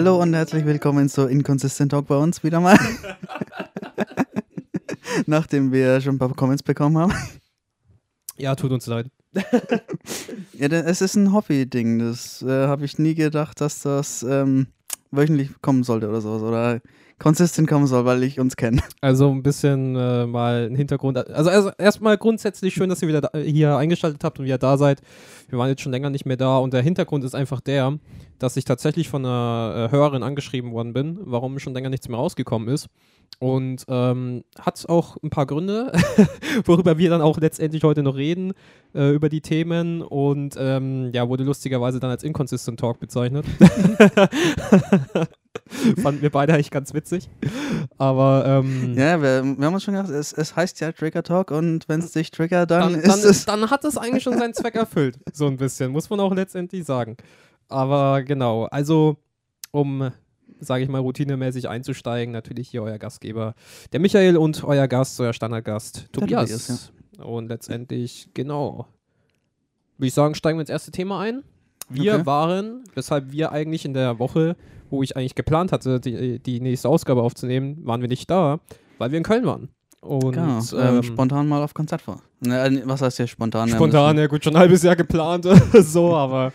Hallo und herzlich willkommen zu Inconsistent Talk bei uns wieder mal. Nachdem wir schon ein paar Comments bekommen haben. Ja, tut uns leid. ja, es ist ein Hobby-Ding. Das äh, habe ich nie gedacht, dass das ähm, wöchentlich kommen sollte oder sowas. Oder consistent kommen soll, weil ich uns kenne. Also ein bisschen äh, mal ein Hintergrund. Also, also erstmal grundsätzlich schön, dass ihr wieder da, hier eingeschaltet habt und wieder da seid. Wir waren jetzt schon länger nicht mehr da und der Hintergrund ist einfach der, dass ich tatsächlich von einer äh, Hörerin angeschrieben worden bin, warum schon länger nichts mehr rausgekommen ist. Und ähm, hat auch ein paar Gründe, worüber wir dann auch letztendlich heute noch reden, äh, über die Themen. Und ähm, ja, wurde lustigerweise dann als Inconsistent Talk bezeichnet. Fanden wir beide eigentlich ganz witzig. Aber ähm, ja, wir, wir, haben uns schon gedacht, es, es heißt ja Trigger Talk und wenn es dich triggert, dann, dann, ist dann, es. Dann hat es eigentlich schon seinen Zweck erfüllt. So ein bisschen, muss man auch letztendlich sagen. Aber genau, also um, sage ich mal, routinemäßig einzusteigen, natürlich hier euer Gastgeber, der Michael und euer Gast, euer Standardgast, Tobias. Tobias ja. Und letztendlich, genau, würde ich sagen, steigen wir ins erste Thema ein. Wir okay. waren, weshalb wir eigentlich in der Woche, wo ich eigentlich geplant hatte, die, die nächste Ausgabe aufzunehmen, waren wir nicht da, weil wir in Köln waren. Und genau, ähm, ähm, spontan mal auf Konzert vor. Ne, was heißt hier spontan? Spontan, ja gut, schon ein halbes Jahr geplant, so, aber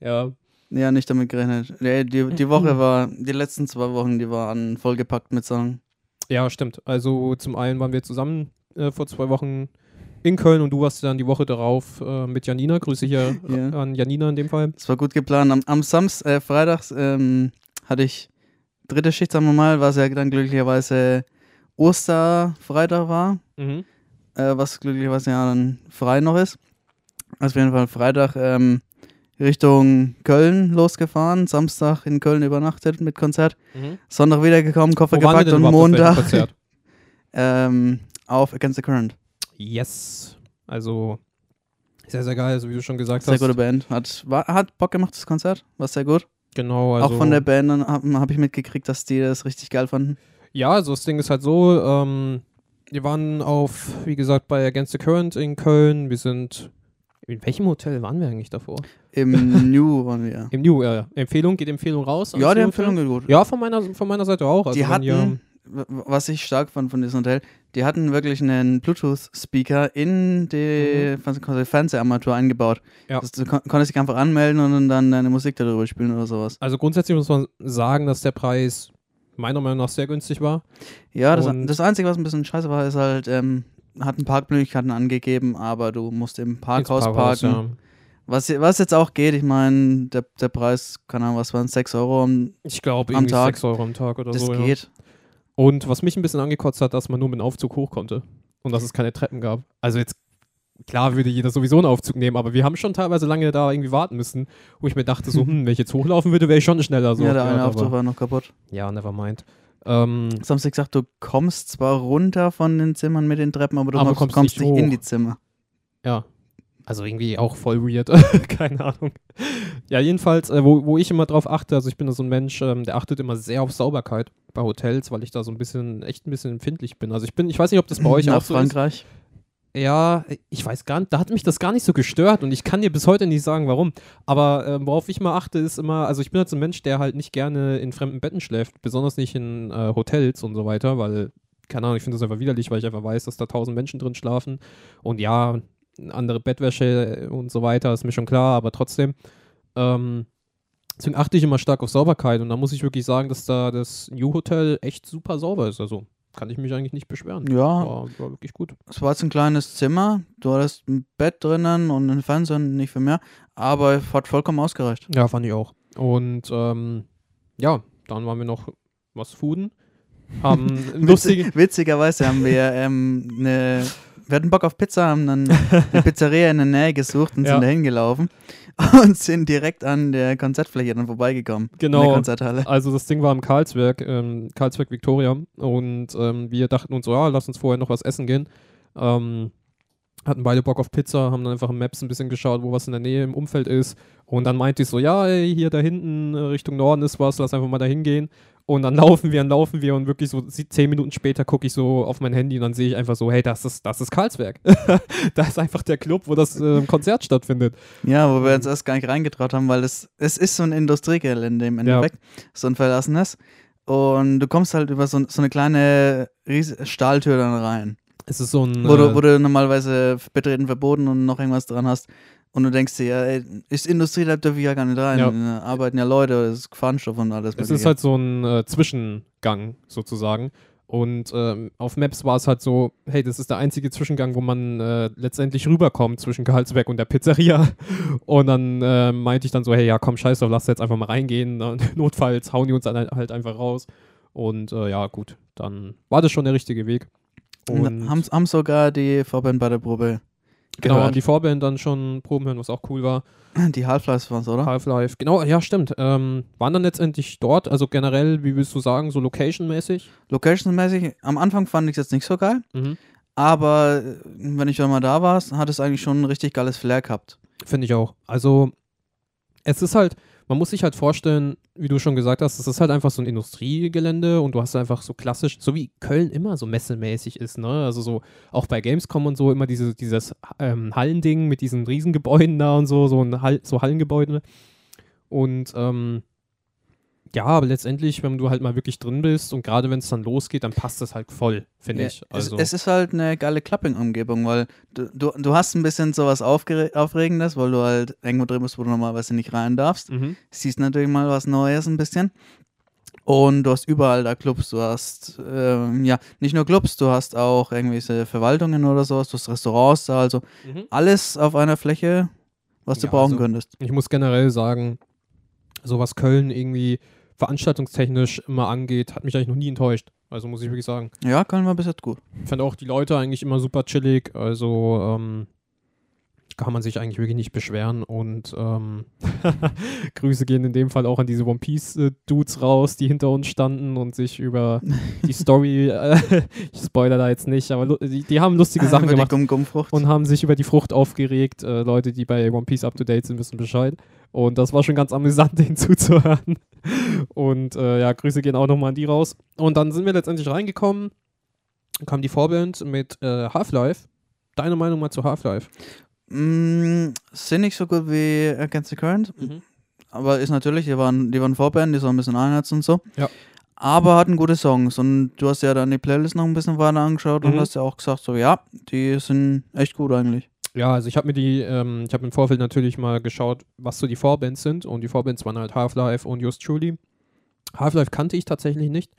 ja. Ja, nicht damit gerechnet. Die, die, die Woche war, die letzten zwei Wochen, die waren vollgepackt mit Sachen. Ja, stimmt. Also zum einen waren wir zusammen äh, vor zwei Wochen in Köln und du warst dann die Woche darauf äh, mit Janina. Grüße hier ja. an Janina in dem Fall. Es war gut geplant. Am, am Samstag, äh, Freitags ähm, hatte ich dritte Schicht, sagen wir mal, was ja dann glücklicherweise Osterfreitag war. Mhm. Äh, was glücklicherweise ja dann frei noch ist. Also auf jeden Fall Freitag ähm, Richtung Köln losgefahren, Samstag in Köln übernachtet mit Konzert, mhm. Sonntag wiedergekommen, Koffer Wo gepackt und Montag ähm, auf Against the Current. Yes. Also sehr, sehr geil, so wie du schon gesagt sehr hast. Sehr gute Band. Hat, war, hat Bock gemacht, das Konzert. War sehr gut. Genau. Also Auch von der Band habe hab ich mitgekriegt, dass die das richtig geil fanden. Ja, also das Ding ist halt so, ähm, wir waren auf, wie gesagt, bei Against the Current in Köln. Wir sind in welchem Hotel waren wir eigentlich davor? Im New waren wir. Im New, ja. Empfehlung, geht Empfehlung raus? Ja, die Empfehlung geht gut. Ja, von meiner, von meiner Seite auch. Also die hatten, was ich stark fand von diesem Hotel, die hatten wirklich einen Bluetooth-Speaker in die mhm. Fernseharmatur eingebaut. Ja. Das, du kon konntest dich einfach anmelden und dann deine Musik darüber spielen oder sowas. Also grundsätzlich muss man sagen, dass der Preis meiner Meinung nach sehr günstig war. Ja, das, das Einzige, was ein bisschen scheiße war, ist halt, ähm, hatten Parkmöglichkeiten angegeben, aber du musst im Parkhaus, Parkhaus parken. Ja. Was, was jetzt auch geht, ich meine, der, der Preis, keine Ahnung, was waren es, 6 Euro am, ich glaub, am Tag? 6 Euro am Tag oder das so. Das geht. Ja. Und was mich ein bisschen angekotzt hat, dass man nur mit dem Aufzug hoch konnte und dass es keine Treppen gab. Also jetzt, klar würde jeder sowieso einen Aufzug nehmen, aber wir haben schon teilweise lange da irgendwie warten müssen, wo ich mir dachte so, hm, wenn ich jetzt hochlaufen würde, wäre ich schon schneller. So. Ja, der eine Aufzug war noch kaputt. Ja, never mind. Ähm, Sonst gesagt, du kommst zwar runter von den Zimmern mit den Treppen, aber du aber kommst, kommst, nicht, nicht in die Zimmer. Ja. Also irgendwie auch voll weird. Keine Ahnung. Ja, jedenfalls, äh, wo, wo ich immer drauf achte, also ich bin da so ein Mensch, ähm, der achtet immer sehr auf Sauberkeit bei Hotels, weil ich da so ein bisschen, echt ein bisschen empfindlich bin. Also ich bin, ich weiß nicht, ob das bei euch Nach auch so Frankreich. ist. Ja, ich weiß gar nicht, da hat mich das gar nicht so gestört und ich kann dir bis heute nicht sagen, warum. Aber äh, worauf ich mal achte, ist immer, also ich bin halt so ein Mensch, der halt nicht gerne in fremden Betten schläft, besonders nicht in äh, Hotels und so weiter, weil, keine Ahnung, ich finde das einfach widerlich, weil ich einfach weiß, dass da tausend Menschen drin schlafen. Und ja, andere Bettwäsche und so weiter, ist mir schon klar, aber trotzdem. Ähm, deswegen achte ich immer stark auf Sauberkeit und da muss ich wirklich sagen, dass da das New Hotel echt super sauber ist. Also kann ich mich eigentlich nicht beschweren. Ja. War, war, wirklich gut. Es war jetzt ein kleines Zimmer. Du hattest ein Bett drinnen und einen Fernseher, nicht viel mehr. Aber hat vollkommen ausgereicht. Ja, fand ich auch. Und ähm, ja, dann waren wir noch was fooden. Haben Witzig, witzigerweise haben wir ähm, eine wir hatten Bock auf Pizza, haben dann eine Pizzeria in der Nähe gesucht und ja. sind da hingelaufen und sind direkt an der Konzertfläche dann vorbeigekommen. Genau. Also das Ding war im Karlsberg, ähm, Karlsberg Victoria und ähm, wir dachten uns so, ja, lass uns vorher noch was essen gehen. Ähm, hatten beide Bock auf Pizza, haben dann einfach im Maps ein bisschen geschaut, wo was in der Nähe im Umfeld ist. Und dann meinte ich so, ja, ey, hier da hinten äh, Richtung Norden ist was, lass einfach mal da hingehen. Und dann laufen wir, dann laufen wir und wirklich so zehn Minuten später gucke ich so auf mein Handy und dann sehe ich einfach so, hey, das ist, das ist Karlsberg. da ist einfach der Club, wo das äh, Konzert stattfindet. Ja, wo wir uns erst gar nicht reingetraut haben, weil es, es ist so ein Industriegelände im Endeffekt, ja. so ein verlassenes. Und du kommst halt über so, so eine kleine Ries Stahltür dann rein. Es ist so ein. Wo, du, äh, wo du normalerweise Betreten verboten und noch irgendwas dran hast. Und du denkst dir, ja, ey, ist Industrie, da dürfen wir ja gar nicht rein. Ja. Da arbeiten ja Leute, das ist Gefahrensstoff und alles. Es ist halt so ein äh, Zwischengang sozusagen. Und ähm, auf Maps war es halt so, hey, das ist der einzige Zwischengang, wo man äh, letztendlich rüberkommt zwischen Gehaltsberg und der Pizzeria. Und dann äh, meinte ich dann so, hey, ja, komm, scheiß drauf, lass jetzt einfach mal reingehen. Notfalls hauen die uns dann halt einfach raus. Und äh, ja, gut, dann war das schon der richtige Weg. Und haben, haben sogar die Vorband bei der Probe Genau, gehört. die Vorband dann schon Proben hören, was auch cool war. Die Half-Life waren es, oder? Half-Life, genau, ja, stimmt. Ähm, waren dann letztendlich dort, also generell, wie willst du sagen, so Location-mäßig? Location-mäßig, am Anfang fand ich es jetzt nicht so geil, mhm. aber äh, wenn ich dann mal da war, hat es eigentlich schon ein richtig geiles Flair gehabt. Finde ich auch. Also, es ist halt, man muss sich halt vorstellen, wie du schon gesagt hast, es ist halt einfach so ein Industriegelände und du hast einfach so klassisch, so wie Köln immer so messemäßig ist, ne? Also so auch bei Gamescom und so immer diese, dieses ähm, Hallending mit diesen Riesengebäuden da und so, so ein Hall, so Hallengebäude. Und ähm, ja, aber letztendlich, wenn du halt mal wirklich drin bist und gerade wenn es dann losgeht, dann passt das halt voll, finde ja, ich. Also es, es, ist halt eine geile Clapping-Umgebung, weil du, du, du hast ein bisschen sowas Aufregendes, weil du halt irgendwo drin bist, wo du normalerweise nicht rein darfst. Mhm. Siehst natürlich mal was Neues ein bisschen. Und du hast überall da Clubs, du hast, ähm, ja, nicht nur Clubs, du hast auch irgendwelche Verwaltungen oder sowas, du hast Restaurants da, also mhm. alles auf einer Fläche, was ja, du brauchen also, könntest. Ich muss generell sagen, so was Köln irgendwie veranstaltungstechnisch immer angeht, hat mich eigentlich noch nie enttäuscht. Also muss ich wirklich sagen. Ja, Köln war bis jetzt gut. Ich fand auch die Leute eigentlich immer super chillig. Also ähm, kann man sich eigentlich wirklich nicht beschweren. Und ähm, Grüße gehen in dem Fall auch an diese One Piece-Dudes raus, die hinter uns standen und sich über die Story, äh, ich spoiler da jetzt nicht, aber die, die haben lustige ah, Sachen gemacht und haben sich über die Frucht aufgeregt. Äh, Leute, die bei One Piece up to date sind, wissen Bescheid. Und das war schon ganz amüsant, denen zuzuhören. Und äh, ja, Grüße gehen auch nochmal an die raus. Und dann sind wir letztendlich reingekommen, kam die Vorband mit äh, Half-Life. Deine Meinung mal zu Half-Life? Mm, sind nicht so gut wie Against the Current. Mhm. Aber ist natürlich, die waren, die waren Vorband, die so ein bisschen Einheits und so. Ja. Aber hatten gute Songs. Und du hast ja dann die Playlist noch ein bisschen weiter angeschaut mhm. und hast ja auch gesagt, so ja, die sind echt gut eigentlich. Ja, also ich habe mir die, ähm, ich habe im Vorfeld natürlich mal geschaut, was so die Vorbands sind. Und die Vorbands waren halt Half-Life und Just Truly. Half-Life kannte ich tatsächlich nicht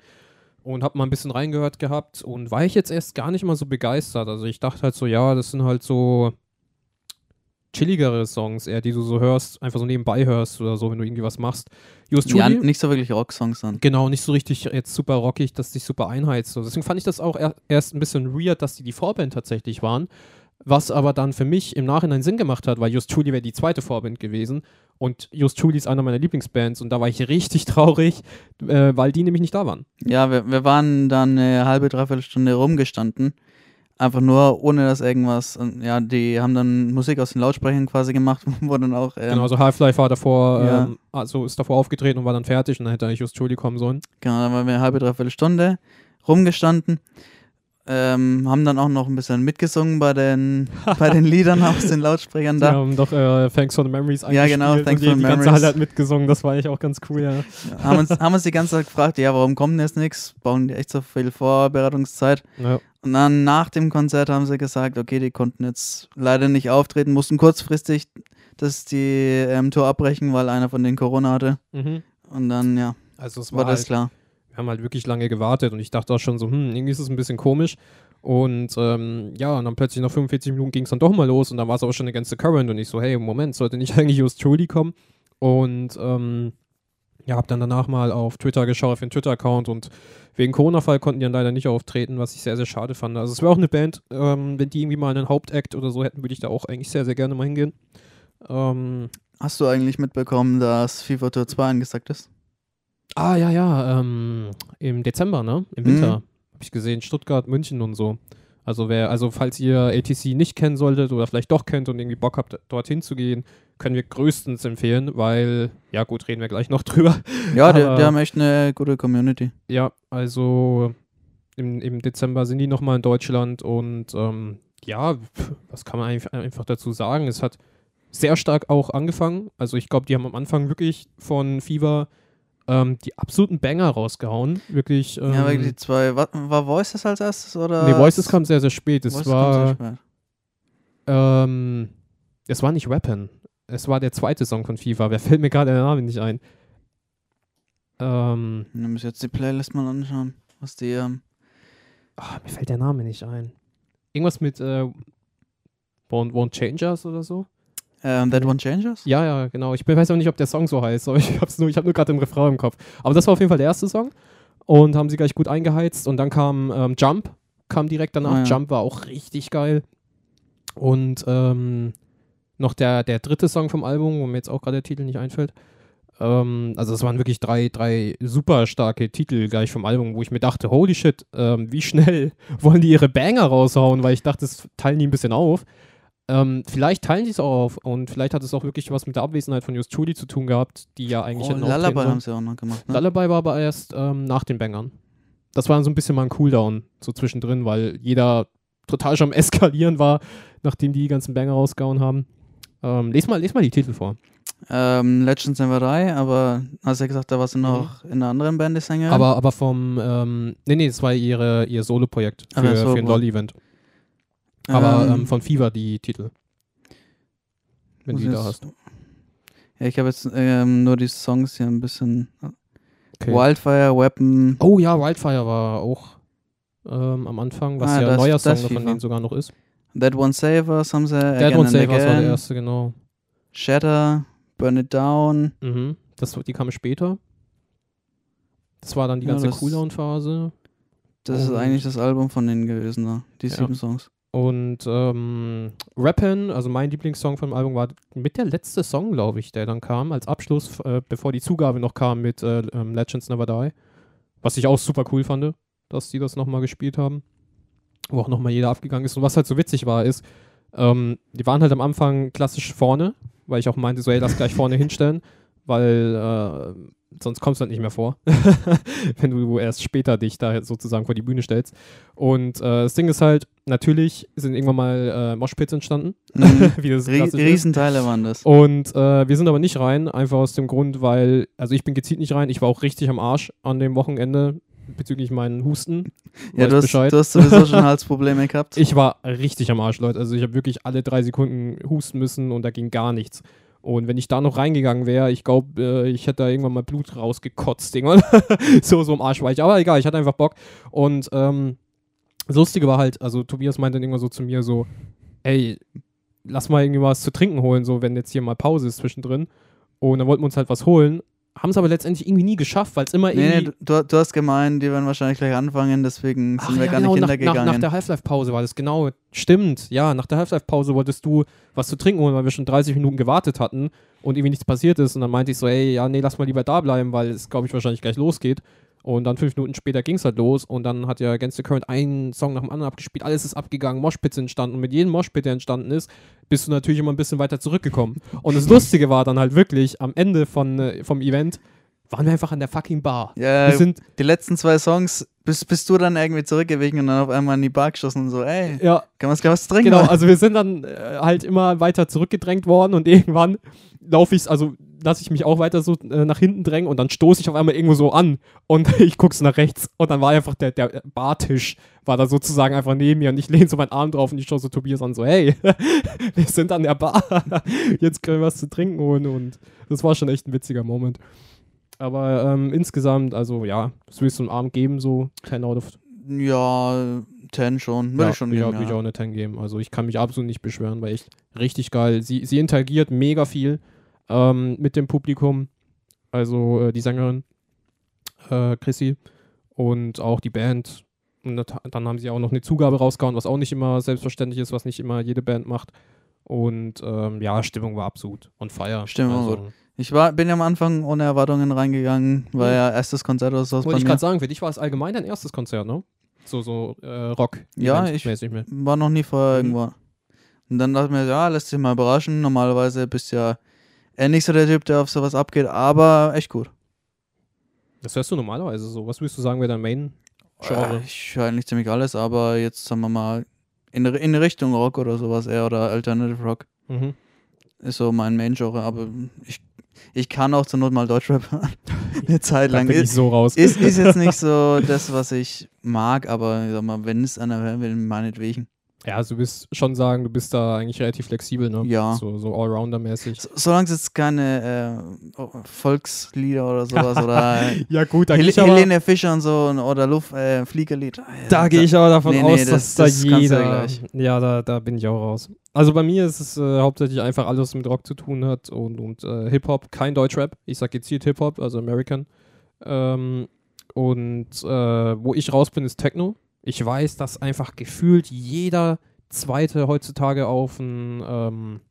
und habe mal ein bisschen reingehört gehabt und war ich jetzt erst gar nicht mal so begeistert. Also ich dachte halt so, ja, das sind halt so chilligere Songs eher, die du so hörst, einfach so nebenbei hörst oder so, wenn du irgendwie was machst. Just ja, nicht so wirklich Rocksongs dann. Genau, nicht so richtig jetzt super rockig, dass dich super einheizt. Deswegen fand ich das auch erst ein bisschen weird, dass die die Vorband tatsächlich waren. Was aber dann für mich im Nachhinein Sinn gemacht hat, weil Just Truly wäre die zweite Vorband gewesen. Und Just Truly ist einer meiner Lieblingsbands. Und da war ich richtig traurig, äh, weil die nämlich nicht da waren. Ja, wir, wir waren dann eine halbe, dreiviertel Stunde rumgestanden einfach nur ohne dass irgendwas. Und ja, die haben dann Musik aus den Lautsprechern quasi gemacht, wo dann auch. Ähm, genau, also Half-Life war davor, ja. ähm, also ist davor aufgetreten und war dann fertig und dann hätte eigentlich just Julie kommen sollen. Genau, dann waren wir eine halbe, dreiviertel Stunde rumgestanden. Ähm, haben dann auch noch ein bisschen mitgesungen bei den, bei den Liedern aus den Lautsprechern da. Wir haben doch äh, Thanks for the Memories Ja, genau, Thanks for the Memories. Die ganze Halle hat mitgesungen, das war eigentlich auch ganz cool, ja. ja haben, uns, haben uns die ganze Zeit gefragt, ja, warum kommt denn jetzt nichts? Brauchen die echt so viel Vorbereitungszeit? Ja. Und dann nach dem Konzert haben sie gesagt, okay, die konnten jetzt leider nicht auftreten, mussten kurzfristig das die ähm, Tour abbrechen, weil einer von denen Corona hatte. Mhm. Und dann, ja, also es war, war das halt, klar. Haben halt wirklich lange gewartet und ich dachte auch schon so, hm, irgendwie ist es ein bisschen komisch. Und ähm, ja, und dann plötzlich nach 45 Minuten ging es dann doch mal los und dann war es auch schon eine ganze Current und ich so, hey, Moment, sollte nicht eigentlich Just Truly kommen? Und ähm, ja, hab dann danach mal auf Twitter geschaut, auf den Twitter-Account und wegen Corona-Fall konnten die dann leider nicht auftreten, was ich sehr, sehr schade fand. Also es wäre auch eine Band, ähm, wenn die irgendwie mal einen Hauptakt oder so hätten, würde ich da auch eigentlich sehr, sehr gerne mal hingehen. Ähm, Hast du eigentlich mitbekommen, dass FIFA Tour 2 angesagt ist? Ah, ja, ja, ähm, im Dezember, ne? Im Winter. Mhm. Habe ich gesehen, Stuttgart, München und so. Also wer, also falls ihr ATC nicht kennen solltet oder vielleicht doch kennt und irgendwie Bock habt, dorthin zu gehen, können wir größtens empfehlen, weil, ja gut, reden wir gleich noch drüber. Ja, die, die haben echt eine gute Community. Ja, also im, im Dezember sind die nochmal in Deutschland und ähm, ja, was kann man einfach dazu sagen? Es hat sehr stark auch angefangen. Also ich glaube, die haben am Anfang wirklich von Fever ähm, die absoluten Banger rausgehauen. Wirklich. Ähm, ja, wirklich die zwei. War, war Voices als erstes oder? Nee, Voices kam sehr, sehr spät. Es Voices war. Ähm, es war nicht Weapon. Es war der zweite Song von FIFA. Wer fällt mir gerade der Name nicht ein? Ähm. Dann muss jetzt die Playlist mal anschauen, was die ähm. Ach, mir fällt der Name nicht ein. Irgendwas mit äh, Won't, Won't Changers oder so? Um, ähm, That One Changes? Ja, ja, genau. Ich weiß auch nicht, ob der Song so heißt, aber ich habe nur, hab nur gerade den Refrain im Kopf. Aber das war auf jeden Fall der erste Song und haben sie gleich gut eingeheizt. Und dann kam ähm, Jump, kam direkt danach. Oh, ja. Jump war auch richtig geil. Und ähm, noch der, der dritte Song vom Album, wo mir jetzt auch gerade der Titel nicht einfällt. Ähm, also es waren wirklich drei, drei super starke Titel gleich vom Album, wo ich mir dachte, holy shit, ähm, wie schnell wollen die ihre Banger raushauen, weil ich dachte, das teilen die ein bisschen auf. Ähm, vielleicht teilen sie es auch auf und vielleicht hat es auch wirklich was mit der Abwesenheit von Just Trudy zu tun gehabt, die ja eigentlich oh, Lullaby haben sie auch noch gemacht. Ne? Lullaby war aber erst ähm, nach den Bangern. Das war so ein bisschen mal ein Cooldown so zwischendrin, weil jeder total schon am Eskalieren war, nachdem die ganzen Banger rausgehauen haben. Ähm, les, mal, les mal die Titel vor. Ähm, Legends Never Die, aber hast ja gesagt, da warst du noch mhm. in einer anderen Band die Sängerin. Aber, aber vom, ähm, nee, nee, das war ihre, ihr Solo-Projekt für, Solo für ein LOL-Event. Aber ähm, ähm, von Fever die Titel. Wenn du die da hast. Ja, ich habe jetzt ähm, nur die Songs hier ein bisschen. Okay. Wildfire, Weapon. Oh ja, Wildfire war auch ähm, am Anfang, was ah, ja ein neuer Song von denen sogar noch ist. That One Savers haben sie. That One Savers war der erste, genau. Shatter, Burn It Down. Mhm. Das, die kam später. Das war dann die ganze ja, Cooldown-Phase. Das ist eigentlich das Album von denen gewesen, da. die ja. sieben Songs. Und ähm, Rappin', also mein Lieblingssong vom Album, war mit der letzte Song, glaube ich, der dann kam, als Abschluss, äh, bevor die Zugabe noch kam mit äh, ähm, Legends Never Die. Was ich auch super cool fand, dass die das nochmal gespielt haben. Wo auch nochmal jeder abgegangen ist. Und was halt so witzig war, ist, ähm, die waren halt am Anfang klassisch vorne, weil ich auch meinte, so, ey, lass gleich vorne hinstellen, weil äh, sonst kommst du halt nicht mehr vor, wenn du erst später dich da sozusagen vor die Bühne stellst. Und äh, das Ding ist halt, natürlich sind irgendwann mal äh, Moshpits entstanden. Mhm. Wie das Ries Riesenteile waren das. Und äh, wir sind aber nicht rein, einfach aus dem Grund, weil, also ich bin gezielt nicht rein, ich war auch richtig am Arsch an dem Wochenende bezüglich meinen Husten. Ja, du hast, du hast, sowieso schon Halsprobleme gehabt. Ich war richtig am Arsch, Leute. Also ich habe wirklich alle drei Sekunden husten müssen und da ging gar nichts. Und wenn ich da noch reingegangen wäre, ich glaube, äh, ich hätte da irgendwann mal Blut rausgekotzt. so, so im Arsch war ich. Aber egal, ich hatte einfach Bock. Und ähm, das Lustige war halt, also Tobias meinte dann irgendwann so zu mir so, ey, lass mal irgendwie was zu trinken holen, so wenn jetzt hier mal Pause ist zwischendrin. Und dann wollten wir uns halt was holen haben es aber letztendlich irgendwie nie geschafft, weil es immer irgendwie. Nee, du, du, hast gemeint, die werden wahrscheinlich gleich anfangen, deswegen sind Ach, wir ja, gar genau, nicht hintergegangen. Nach, nach der Half-Life-Pause war das genau. Stimmt, ja, nach der Half-Life-Pause wolltest du was zu trinken holen, weil wir schon 30 Minuten gewartet hatten und irgendwie nichts passiert ist. Und dann meinte ich so, ey, ja, nee, lass mal lieber da bleiben, weil es, glaube ich, wahrscheinlich gleich losgeht. Und dann fünf Minuten später ging es halt los und dann hat ja Against the Current einen Song nach dem anderen abgespielt, alles ist abgegangen, Moshpits entstanden und mit jedem Moshpit, der entstanden ist, bist du natürlich immer ein bisschen weiter zurückgekommen. Und das Lustige war dann halt wirklich am Ende von, äh, vom Event, waren wir einfach an der fucking Bar. Ja, wir sind die letzten zwei Songs bist, bist du dann irgendwie zurückgewichen und dann auf einmal in die Bar geschossen und so, ey, ja. kann man was trinken? Genau, also wir sind dann äh, halt immer weiter zurückgedrängt worden und irgendwann laufe ich, also lasse ich mich auch weiter so äh, nach hinten drängen und dann stoße ich auf einmal irgendwo so an und ich gucke so nach rechts und dann war einfach der, der Bartisch, war da sozusagen einfach neben mir und ich lehne so meinen Arm drauf und ich schaue so Tobias an, so, hey, wir sind an der Bar, jetzt können wir was zu trinken holen und das war schon echt ein witziger Moment. Aber ähm, insgesamt, also ja, das willst du einen Abend geben, so 10 out of. Ja, 10 schon. Würde ja, ich schon geben. Ja, würde ich auch eine 10 geben. Also ich kann mich absolut nicht beschweren, weil echt richtig geil. Sie, sie interagiert mega viel ähm, mit dem Publikum. Also äh, die Sängerin äh, Chrissy und auch die Band. Und dann haben sie auch noch eine Zugabe rausgehauen, was auch nicht immer selbstverständlich ist, was nicht immer jede Band macht. Und ähm, ja, Stimmung war absolut on fire. Stimmung also, gut. Ich war, bin ja am Anfang ohne Erwartungen reingegangen, war ja erstes Konzert oder so. Wollte ich gerade sagen, für dich war es allgemein dein erstes Konzert, ne? so, so äh, Rock. Ja, ich war noch nie vorher mhm. irgendwo. Und dann dachte ich mir, ja, lässt sich mal überraschen. Normalerweise bist du ja nicht so der Typ, der auf sowas abgeht, aber echt gut. Das hörst du normalerweise so. Was würdest du sagen, wäre dein Main-Genre? Äh, ich höre eigentlich ziemlich alles, aber jetzt sagen wir mal in, in Richtung Rock oder sowas eher oder Alternative Rock. Mhm. Ist so mein Main-Genre, aber ich, ich kann auch zur Not mal Deutschrap hören. Eine Zeit lang. ist, so raus. Ist, ist jetzt nicht so das, was ich mag, aber ich sag mal, wenn es einer hören will, meinetwegen. Ja, also du bist schon sagen, du bist da eigentlich relativ flexibel, ne? Ja. So, so Allrounder-mäßig. So, solange es jetzt keine äh, Volkslieder oder sowas oder ja, gut, da Hel Helene Fischer und so oder Luft, äh, Fliegerlied. Ja, da gehe ich aber davon nee, aus, nee, das, dass da jeder. Ja, da, da bin ich auch raus. Also bei mir ist es äh, hauptsächlich einfach alles, was mit Rock zu tun hat und, und äh, Hip-Hop, kein Deutschrap. Ich sage gezielt Hip-Hop, also American. Ähm, und äh, wo ich raus bin, ist Techno. Ich weiß, dass einfach gefühlt jeder Zweite heutzutage auf ein, ähm,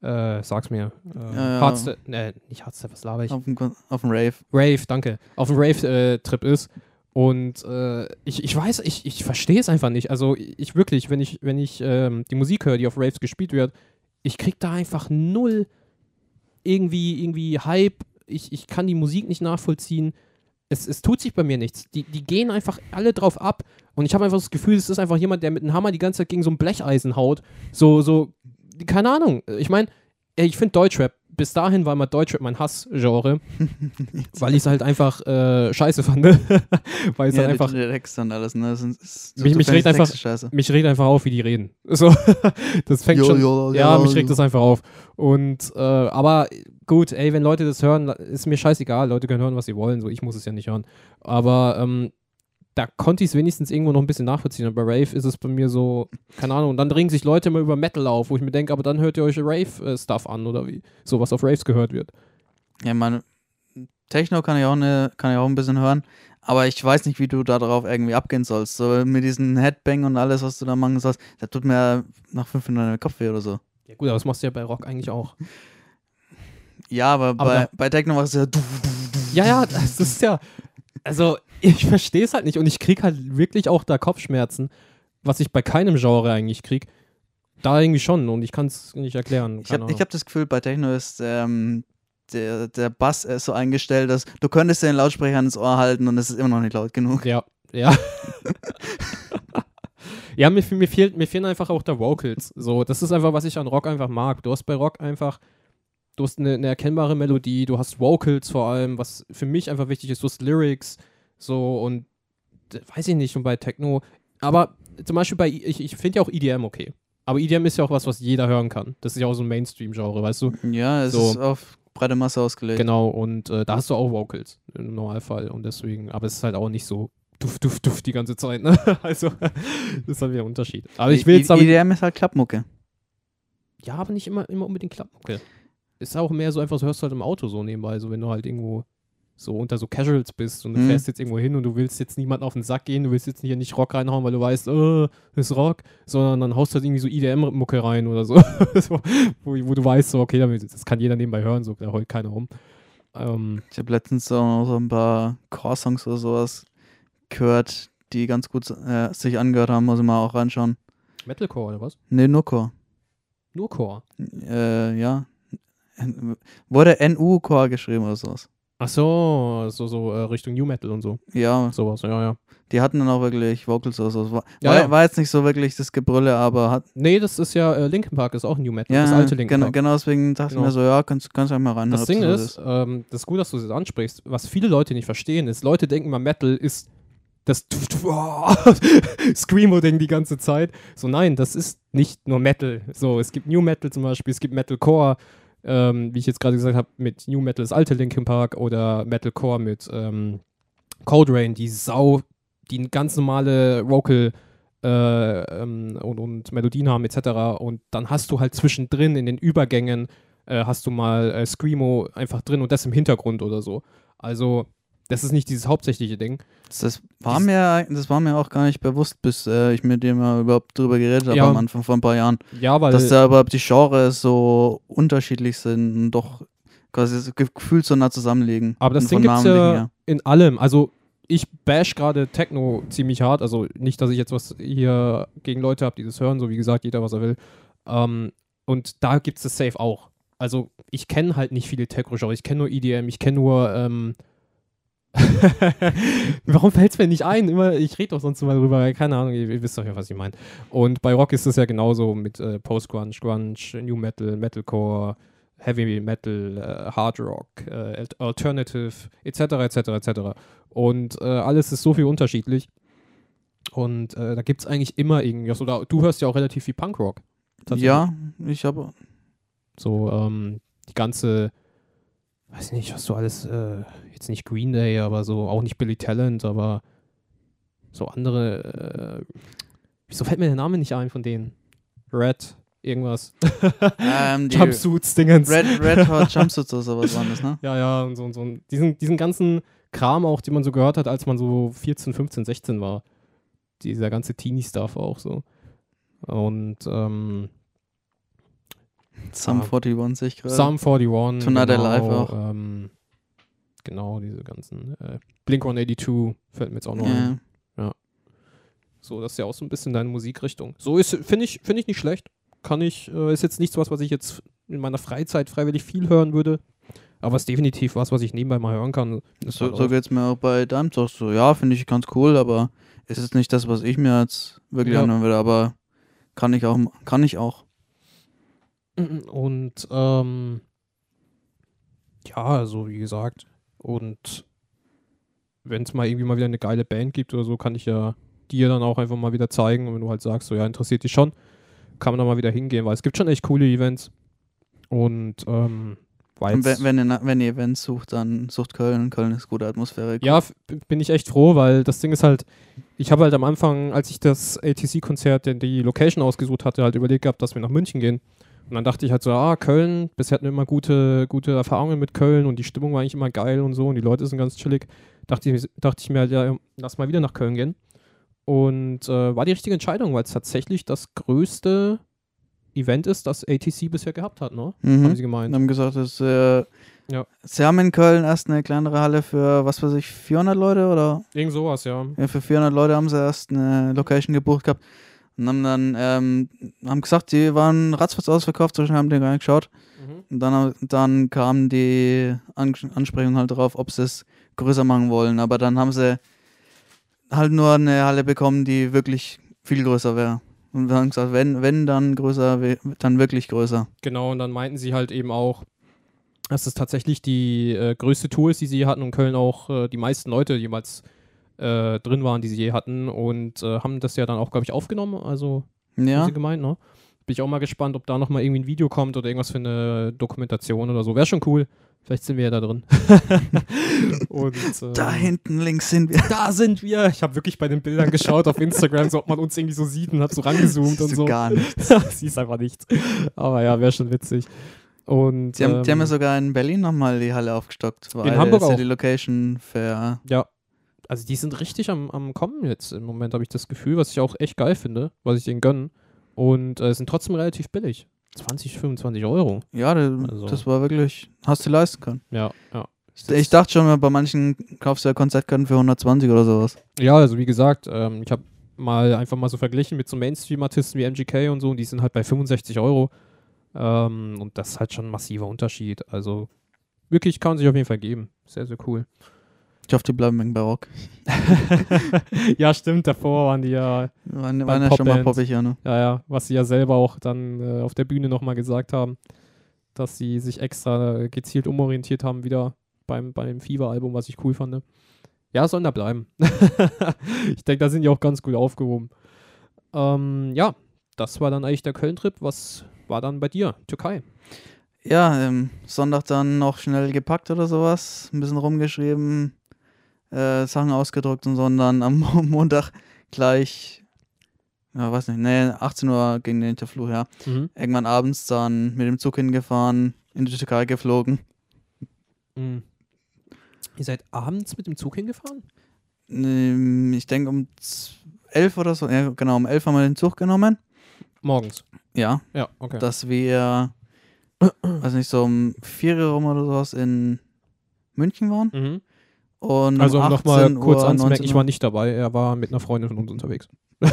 äh, sag's mir, äh, ja, Hardstyle, ne, nicht Hardstyle, was laber ich? Auf dem, auf dem Rave. Rave, danke. Auf dem Rave-Trip äh, ist. Und äh, ich, ich weiß, ich, ich verstehe es einfach nicht. Also ich wirklich, wenn ich, wenn ich ähm, die Musik höre, die auf Raves gespielt wird, ich krieg da einfach null irgendwie, irgendwie Hype. Ich, ich kann die Musik nicht nachvollziehen es, es tut sich bei mir nichts. Die, die gehen einfach alle drauf ab. Und ich habe einfach das Gefühl, es ist einfach jemand, der mit einem Hammer die ganze Zeit gegen so ein Blecheisen haut. So, so, keine Ahnung. Ich meine, ich finde Deutschrap, bis dahin war immer Deutschrap mein Hassgenre, weil ich es halt einfach äh, scheiße fand. weil es ja, halt einfach. Der Text dann alles, ne? Das ist, mich, mich, regt einfach, mich regt einfach auf, wie die reden. So, das fängt jo, schon. Jo, ja, jo, mich regt das einfach auf. Und, äh, aber gut, ey, wenn Leute das hören, ist mir scheißegal. Leute können hören, was sie wollen. So, ich muss es ja nicht hören. Aber ähm, da konnte ich es wenigstens irgendwo noch ein bisschen nachvollziehen. Und bei Rave ist es bei mir so, keine Ahnung. Und dann regen sich Leute immer über Metal auf, wo ich mir denke, aber dann hört ihr euch Rave-Stuff an oder wie? So, was auf Raves gehört wird. Ja, meine, Techno kann ich auch, ne, kann ich auch ein bisschen hören. Aber ich weiß nicht, wie du da drauf irgendwie abgehen sollst. So mit diesem Headbang und alles, was du da machen sollst, das tut mir nach fünf Minuten den Kopf weh oder so. Ja, gut, aber das machst du ja bei Rock eigentlich auch. Ja, aber, aber bei, bei Techno machst du ja. Ja, ja, das ist ja. Also, ich verstehe es halt nicht und ich kriege halt wirklich auch da Kopfschmerzen, was ich bei keinem Genre eigentlich kriege. Da irgendwie schon und ich kann es nicht erklären. Ich habe hab das Gefühl, bei Techno ist ähm, der, der Bass ist so eingestellt, dass du könntest den Lautsprecher ins Ohr halten und es ist immer noch nicht laut genug. Ja, ja. ja, mir, mir, fehlt, mir fehlen einfach auch der Vocals. So, das ist einfach, was ich an Rock einfach mag. Du hast bei Rock einfach du hast eine, eine, erkennbare Melodie, du hast Vocals vor allem, was für mich einfach wichtig ist, du hast Lyrics, so und weiß ich nicht, und bei Techno, aber zum Beispiel bei, ich, ich finde ja auch EDM okay. Aber EDM ist ja auch was, was jeder hören kann. Das ist ja auch so ein Mainstream-Genre, weißt du? Ja, es so. ist auf breite Masse ausgelegt. Genau, und äh, da hast du auch Vocals im Normalfall. Und deswegen, aber es ist halt auch nicht so duft, duft, duft die ganze Zeit. Ne? also, das ist halt wieder ein Unterschied. Aber ich will jetzt damit, EDM ist halt Klappmucke. Ja, aber nicht immer, immer unbedingt Klappmucke ist auch mehr so einfach, so hörst du halt im Auto so nebenbei, so wenn du halt irgendwo so unter so Casuals bist und du mhm. fährst jetzt irgendwo hin und du willst jetzt niemanden auf den Sack gehen, du willst jetzt hier nicht Rock reinhauen, weil du weißt, das ist Rock, sondern dann haust du halt irgendwie so IDM-Mucke rein oder so, so wo, wo, du weißt, so, okay, das kann jeder nebenbei hören, so, da heult keiner rum. Ähm, ich habe letztens so, so ein paar Core-Songs oder sowas gehört, die ganz gut äh, sich angehört haben, muss ich mal auch reinschauen. Metalcore oder was? Nee, nur Core. Nur Core? Äh, ja, Wurde NU-Core geschrieben oder sowas. Ach so, so, so äh, Richtung New Metal und so. Ja. Sowas, ja, ja. Die hatten dann auch wirklich Vocals oder so. War, ja, war, war, jetzt nicht so wirklich das Gebrülle, aber hat. Nee, das ist ja, äh, Linkin Park ist auch New Metal, ja, das alte Linkin genau, Park. Genau, deswegen dachte genau. ich mir so, ja, kannst, du einmal rein. Das Ding ist. Ähm, das ist gut, dass du das ansprichst. Was viele Leute nicht verstehen, ist, Leute denken mal, Metal ist das Screamo-Ding die ganze Zeit. So, nein, das ist nicht nur Metal. So, es gibt New Metal zum Beispiel, es gibt Metalcore, ähm, wie ich jetzt gerade gesagt habe, mit New Metal das alte Linkin Park oder Metalcore mit ähm, Cold Rain, die Sau, die ganz normale Vocal äh, ähm, und, und, Melodien haben etc. Und dann hast du halt zwischendrin in den Übergängen äh, hast du mal äh, Screamo einfach drin und das im Hintergrund oder so. Also das ist nicht dieses hauptsächliche Ding. Das war, mir, das war mir auch gar nicht bewusst, bis äh, ich mit dem überhaupt drüber geredet habe ja, am Anfang vor ein paar Jahren. Ja, weil. Dass da überhaupt die Genres so unterschiedlich sind und doch quasi gefühlt so nah zusammenliegen. Aber das Ding gibt es ja in allem. Also ich bash gerade Techno ziemlich hart. Also nicht, dass ich jetzt was hier gegen Leute habe, die das hören. So wie gesagt, jeder, was er will. Ähm, und da gibt es das Safe auch. Also ich kenne halt nicht viele Techno-Genres. Ich kenne nur EDM, ich kenne nur ähm, Warum fällt es mir nicht ein? Immer, ich rede doch sonst immer drüber, keine Ahnung, ihr, ihr wisst doch ja, was ich meine. Und bei Rock ist es ja genauso mit äh, Post-Grunge, Grunge, New Metal, Metalcore, Heavy Metal, äh, Hard Rock, äh, Alternative, etc., etc., etc. Und äh, alles ist so viel unterschiedlich. Und äh, da gibt es eigentlich immer irgendwas. Oder du hörst ja auch relativ viel Punkrock. Ja, ich habe. So, ähm, die ganze weiß nicht, was so alles, äh, jetzt nicht Green Day, aber so, auch nicht Billy Talent, aber so andere, äh, wieso fällt mir der Name nicht ein von denen? Red, irgendwas. Ähm, Jumpsuits, Dingens. Red, Red Hot Jumpsuits oder sowas waren das, ne? Ja, ja, und so, und so. Diesen, diesen ganzen Kram auch, den man so gehört hat, als man so 14, 15, 16 war. Dieser ganze Teenie-Stuff auch so. Und, ähm, Sum 41 sich gerade. Sum 41. Tonight genau, Alive auch. Ähm, genau, diese ganzen. Äh, Blink 182 fällt mir jetzt auch noch yeah. ein. Ja. So, das ist ja auch so ein bisschen deine Musikrichtung. So ist, finde ich, finde ich nicht schlecht. Kann ich, äh, ist jetzt nichts was, was ich jetzt in meiner Freizeit freiwillig viel hören würde. Aber es ist definitiv was, was ich nebenbei mal hören kann. So, halt so geht es mir auch bei deinem Talk so. Ja, finde ich ganz cool, aber es ist nicht das, was ich mir jetzt wirklich ja. anhören würde. Aber kann ich auch, kann ich auch. Und ähm, ja, also wie gesagt, und wenn es mal irgendwie mal wieder eine geile Band gibt oder so, kann ich ja dir dann auch einfach mal wieder zeigen. Und wenn du halt sagst, so ja, interessiert dich schon, kann man da mal wieder hingehen, weil es gibt schon echt coole Events. Und ähm, wenn, wenn, ihr, wenn ihr Events sucht, dann sucht Köln. Köln ist gute Atmosphäre. Ja, bin ich echt froh, weil das Ding ist halt, ich habe halt am Anfang, als ich das ATC-Konzert, die Location ausgesucht hatte, halt überlegt gehabt, dass wir nach München gehen. Und dann dachte ich halt so, ah, Köln, bisher hatten wir immer gute, gute Erfahrungen mit Köln und die Stimmung war eigentlich immer geil und so und die Leute sind ganz chillig. Dachte ich, dachte ich mir halt, ja, lass mal wieder nach Köln gehen. Und äh, war die richtige Entscheidung, weil es tatsächlich das größte Event ist, das ATC bisher gehabt hat, ne? Mhm. Haben sie gemeint. Haben gesagt, dass, äh, ja. sie haben in Köln erst eine kleinere Halle für, was weiß ich, 400 Leute oder? Irgend sowas, ja. Ja, für 400 Leute haben sie erst eine Location gebucht gehabt. Und haben dann ähm, haben gesagt, die waren ratzfatz ausverkauft, so schnell haben die gar nicht geschaut. Mhm. Und dann, dann kam die Ansprechung halt darauf, ob sie es größer machen wollen. Aber dann haben sie halt nur eine Halle bekommen, die wirklich viel größer wäre. Und wir haben gesagt, wenn, wenn dann größer, dann wirklich größer. Genau, und dann meinten sie halt eben auch, dass es tatsächlich die äh, größte Tour ist, die sie hatten und Köln auch äh, die meisten Leute jemals äh, drin waren, die sie je hatten und äh, haben das ja dann auch, glaube ich, aufgenommen. Also, ja. haben sie gemeint, ne? Bin ich auch mal gespannt, ob da nochmal irgendwie ein Video kommt oder irgendwas für eine Dokumentation oder so. Wäre schon cool. Vielleicht sind wir ja da drin. und, äh, da hinten links sind wir. Da sind wir. Ich habe wirklich bei den Bildern geschaut auf Instagram, so ob man uns irgendwie so sieht und habe so rangezoomt und so. Gar nichts. Siehst einfach nichts. Aber ja, wäre schon witzig. Und, die, haben, ähm, die haben ja sogar in Berlin nochmal die Halle aufgestockt. Weil in Hamburg auch. Ja die Location für. Ja, also die sind richtig am, am Kommen jetzt im Moment, habe ich das Gefühl, was ich auch echt geil finde, was ich denen gönne. Und äh, sind trotzdem relativ billig. 20, 25 Euro. Ja, das, also. das war wirklich, hast du leisten können. Ja, ja. Ich, ich dachte schon, bei manchen kaufst du ja Konzertkarten für 120 oder sowas. Ja, also wie gesagt, ähm, ich habe mal einfach mal so verglichen mit so Mainstream-Artisten wie MGK und so, und die sind halt bei 65 Euro. Ähm, und das ist halt schon ein massiver Unterschied. Also wirklich kann man sich auf jeden Fall geben. Sehr, sehr cool. Ich hoffe, die bleiben im Barock. ja, stimmt, davor waren die ja. Waren, waren ja schon mal poppig, ja, ne? Ja, ja, was sie ja selber auch dann äh, auf der Bühne nochmal gesagt haben, dass sie sich extra gezielt umorientiert haben, wieder beim, beim Fever-Album, was ich cool fand. Ne? Ja, sollen da bleiben. ich denke, da sind die auch ganz gut aufgehoben. Ähm, ja, das war dann eigentlich der Köln-Trip. Was war dann bei dir, Türkei? Ja, ähm, Sonntag dann noch schnell gepackt oder sowas, ein bisschen rumgeschrieben, äh, Sachen ausgedruckt und so, und dann am Montag gleich, ja, weiß nicht, nee, 18 Uhr ging der Interflug, ja. Mhm. Irgendwann abends dann mit dem Zug hingefahren, in die Türkei geflogen. Mhm. Ihr seid abends mit dem Zug hingefahren? Ähm, ich denke um 11 oder so, ja, genau, um 11 haben wir den Zug genommen. Morgens? Ja. Ja, okay. Dass wir, weiß nicht, so um 4 Uhr rum oder sowas in München waren. Mhm. Und also um nochmal kurz anzumerken, ich 19 war nicht dabei, er war mit einer Freundin von uns unterwegs.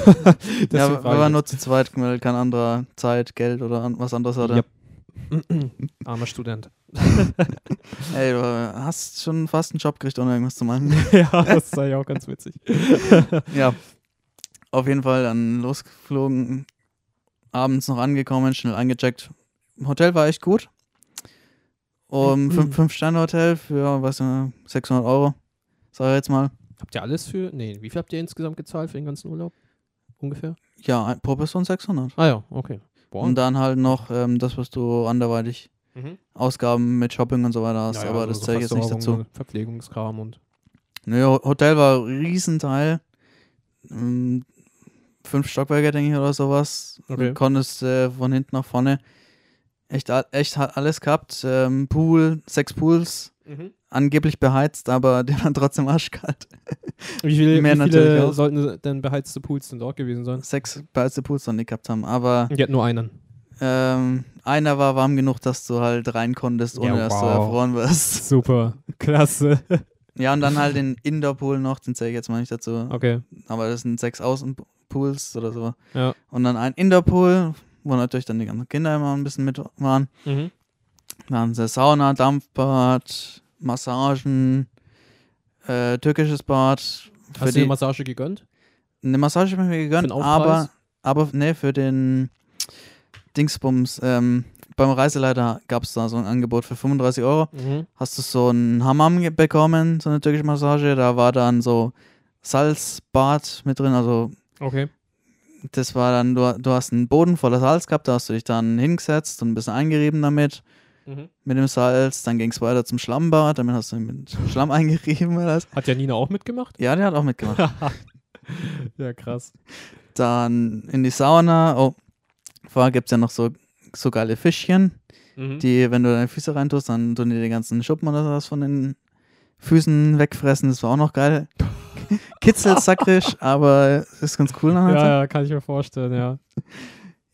Ja, wir waren nur zu zweit, weil kein anderer Zeit, Geld oder an- was anderes hatte. Yep. Armer Student. Ey, du hast schon fast einen Job gekriegt, ohne irgendwas zu machen. ja, das ist eigentlich auch ganz witzig. ja. Auf jeden Fall dann losgeflogen, abends noch angekommen, schnell eingecheckt. Hotel war echt gut. Um Mhm. 5-Sterne-Hotel für, was, äh, 600 Euro. Sag ich jetzt mal. Habt ihr alles für, nee, wie viel habt ihr insgesamt gezahlt für den ganzen Urlaub? Ungefähr? Ja, ein- pro Person 600. Ah ja, okay. Boah. Und dann halt noch ähm, das, was du anderweitig Mhm. Ausgaben mit Shopping und so weiter hast. Naja, aber also das so ich jetzt nicht dazu. Verpflegungskram und. Nö, Ho- Hotel war ein Riesenteil. Ähm, Fünf Stockwerke, denke ich, oder sowas. Okay. Du konntest äh, von hinten nach vorne echt, echt hat alles gehabt. Ähm, Pool, sechs Pools, angeblich beheizt, aber die waren trotzdem arschkalt. Wie viele, Mehr wie natürlich viele auch. sollten denn beheizte Pools denn dort gewesen sein? Sechs beheizte Pools noch nicht gehabt haben. Aber Die hat nur einen. ähm, einer war warm genug, dass du halt rein konntest, ohne Ja, dass du wow. erfroren wirst. Super. Klasse. Ja, und dann halt den Indoor-Pool noch, den zähle ich jetzt mal nicht dazu. Okay. Aber das sind sechs Außenpools oder so. Ja. Und dann ein Indoor-Pool, wo natürlich dann die ganzen Kinder immer ein bisschen mit waren. Mhm. Dann haben sie Sauna, Dampfbad, Massagen, äh, türkisches Bad. Hast du die, eine Massage gegönnt? eine Massage habe ich mir gegönnt, aber, aber ne, für den Dingsbums. Ähm, beim Reiseleiter gab es da so ein Angebot für 35 Euro. Mhm. Hast du so einen Hammam bekommen, so eine türkische Massage. Da war dann so Salzbad mit drin, also Okay. Das war dann, du, du hast einen Boden voller Salz gehabt, da hast du dich dann hingesetzt und ein bisschen eingerieben damit, Mhm. mit dem Salz. Dann ging es weiter zum Schlammbad, damit hast du mit Schlamm eingerieben. Oder was. Hat Janina auch mitgemacht? Ja, der hat auch mitgemacht. ja, krass. dann in die Sauna. Oh, vorher gibt es ja noch so, so geile Fischchen, Mhm. die, wenn du deine Füße reintust, dann tun die die ganzen Schuppen oder sowas von den Füßen wegfressen. Das war auch noch geil. Kitzelt sakrisch, aber ist ganz cool. So. ja, ja, kann ich mir vorstellen, ja.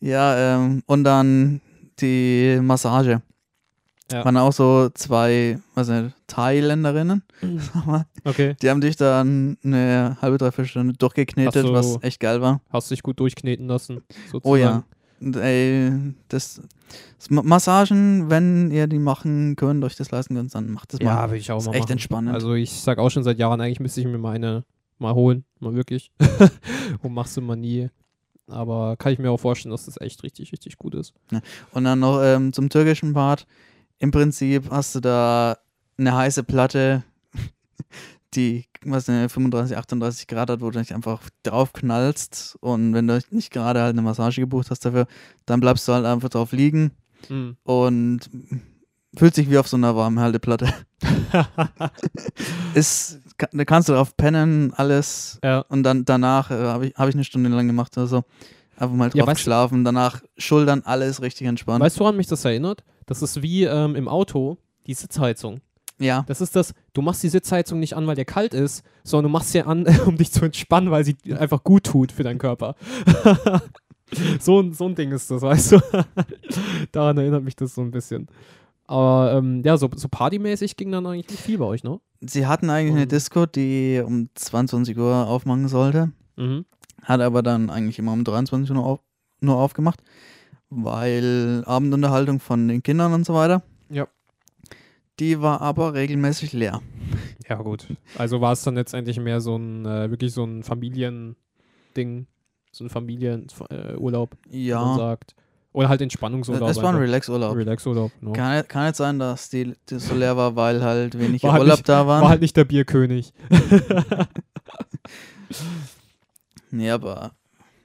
Ja, ähm, und dann die Massage. Ja. Waren auch so zwei, was nicht, Thailänderinnen. sag mal. Okay. Die haben dich dann eine halbe, dreiviertel Stunde durchgeknetet, so. was echt geil war. Hast dich gut durchkneten lassen, sozusagen. Oh ja. Ey, das, das Ma- Massagen, wenn ihr die machen könnt, euch das leisten könnt, dann macht das Ja, mal. würde ich auch ist mal echt machen. entspannend. Also ich sag auch schon seit Jahren, eigentlich müsste ich mir mal eine mal holen, mal wirklich. Und machst du mal nie. Aber kann ich mir auch vorstellen, dass das echt richtig, richtig gut ist. Und dann noch ähm, zum türkischen Part. Im Prinzip hast du da eine heiße Platte, die was eine 35, 38 Grad hat, wo du dich einfach drauf knallst. Und wenn du nicht gerade halt eine Massage gebucht hast dafür, dann bleibst du halt einfach drauf liegen Mhm. und fühlt sich wie auf so einer warmen Halteplatte. Ist, da kannst du drauf pennen, alles. ja. Und dann danach äh, habe ich, hab ich eine Stunde lang gemacht oder so. Einfach mal drauf Ja, weißt- geschlafen. Danach Schultern, alles richtig entspannt. Weißt du, woran mich das erinnert? Das ist wie ähm, im Auto die Sitzheizung. Ja. Das ist das, du machst die Sitzheizung nicht an, weil dir kalt ist, sondern du machst sie an, um dich zu entspannen, weil sie einfach gut tut für deinen Körper. so, ein- so ein Ding ist das, weißt du? Daran erinnert mich das so ein bisschen. Aber ähm, ja, so, so partymäßig ging dann eigentlich nicht viel bei euch, ne? Sie hatten eigentlich eine Und- Disco, die um 22 Uhr aufmachen sollte. Mhm. Hat aber dann eigentlich immer um 23 Uhr nur, auf, nur aufgemacht. Weil Abendunterhaltung von den Kindern und so weiter. Ja. Die war aber regelmäßig leer. Ja, gut. Also war es dann letztendlich mehr so ein, äh, wirklich so ein Familiending, so ein Familienurlaub, äh, wie man Ja. sagt. Oder halt Entspannungsurlaub. Es war ein. Relax-Urlaub. Relax-Urlaub. No. Kann, nicht- kann nicht sein, dass die, die so leer war, weil halt wenig War halt Urlaub nicht- da waren. War halt nicht der Bierkönig. Nee, aber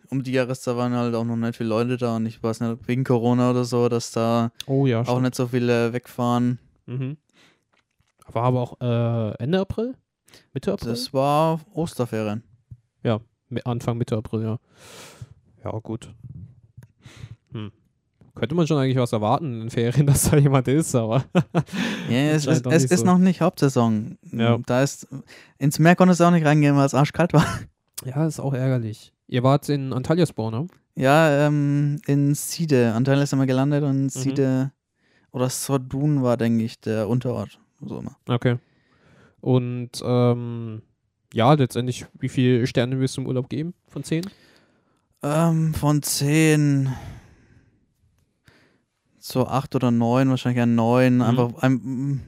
um die Jahreszeit waren halt auch noch nicht viele Leute da und ich weiß nicht, wegen Corona oder so, dass da Oh ja, auch nicht so viele wegfahren. Mhm. War aber auch äh, Ende April? Mitte April? Das war Osterferien. Mi- Anfang, Mitte April, ja. Ja, gut. Hm. Könnte man schon eigentlich was erwarten in den Ferien, dass da jemand ist, aber. Ja, es, ist, es ist so. noch nicht Hauptsaison. Ja. Da ist, ins Meer konntest du auch nicht reingehen, weil es arschkalt war. ja, ist auch ärgerlich. Ihr wart in Antalyaspor, ne? Ja, ähm, in Side. Anteil ist immer gelandet Mhm. und Side oder Sordun war, denke ich, der Unterort. So immer. Okay. Und ähm, ja, letztendlich, wie viele Sterne wirst du im Urlaub geben von zehn? Ähm, von zehn so acht oder neun, wahrscheinlich ein neun. Mhm. Einfach ein,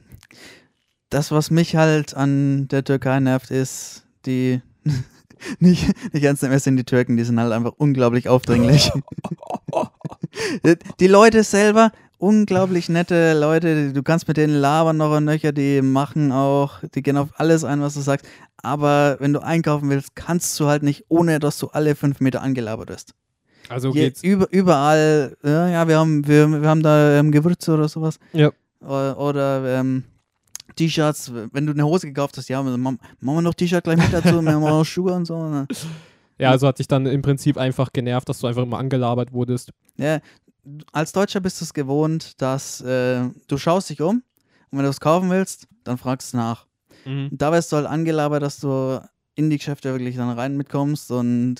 das, was mich halt an der Türkei nervt, ist die nicht, nicht ernst nehmen, sind die Türken, die sind halt einfach unglaublich aufdringlich. die Leute selber, unglaublich nette Leute, du kannst mit denen labern noch und nöcher, die machen auch, die gehen auf alles ein, was du sagst. Aber wenn du einkaufen willst, kannst du halt nicht, ohne dass du alle fünf Meter angelabert wirst. Also geht's. Über, überall, ja, ja, wir haben, wir, wir haben da ähm, Gewürze oder sowas. Ja. Oder, oder ähm, T-Shirts, wenn du eine Hose gekauft hast, ja, machen wir noch T-Shirt gleich mit dazu, wir haben auch noch Schuhe und so. Ne? Ja, also hat dich dann im Prinzip einfach genervt, dass du einfach immer angelabert wurdest. Ja, als Deutscher bist du es gewohnt, dass äh, du schaust dich um und wenn du es kaufen willst, dann fragst du nach. Mhm. Da wirst du halt angelabert, dass du in die Geschäfte wirklich dann rein mitkommst und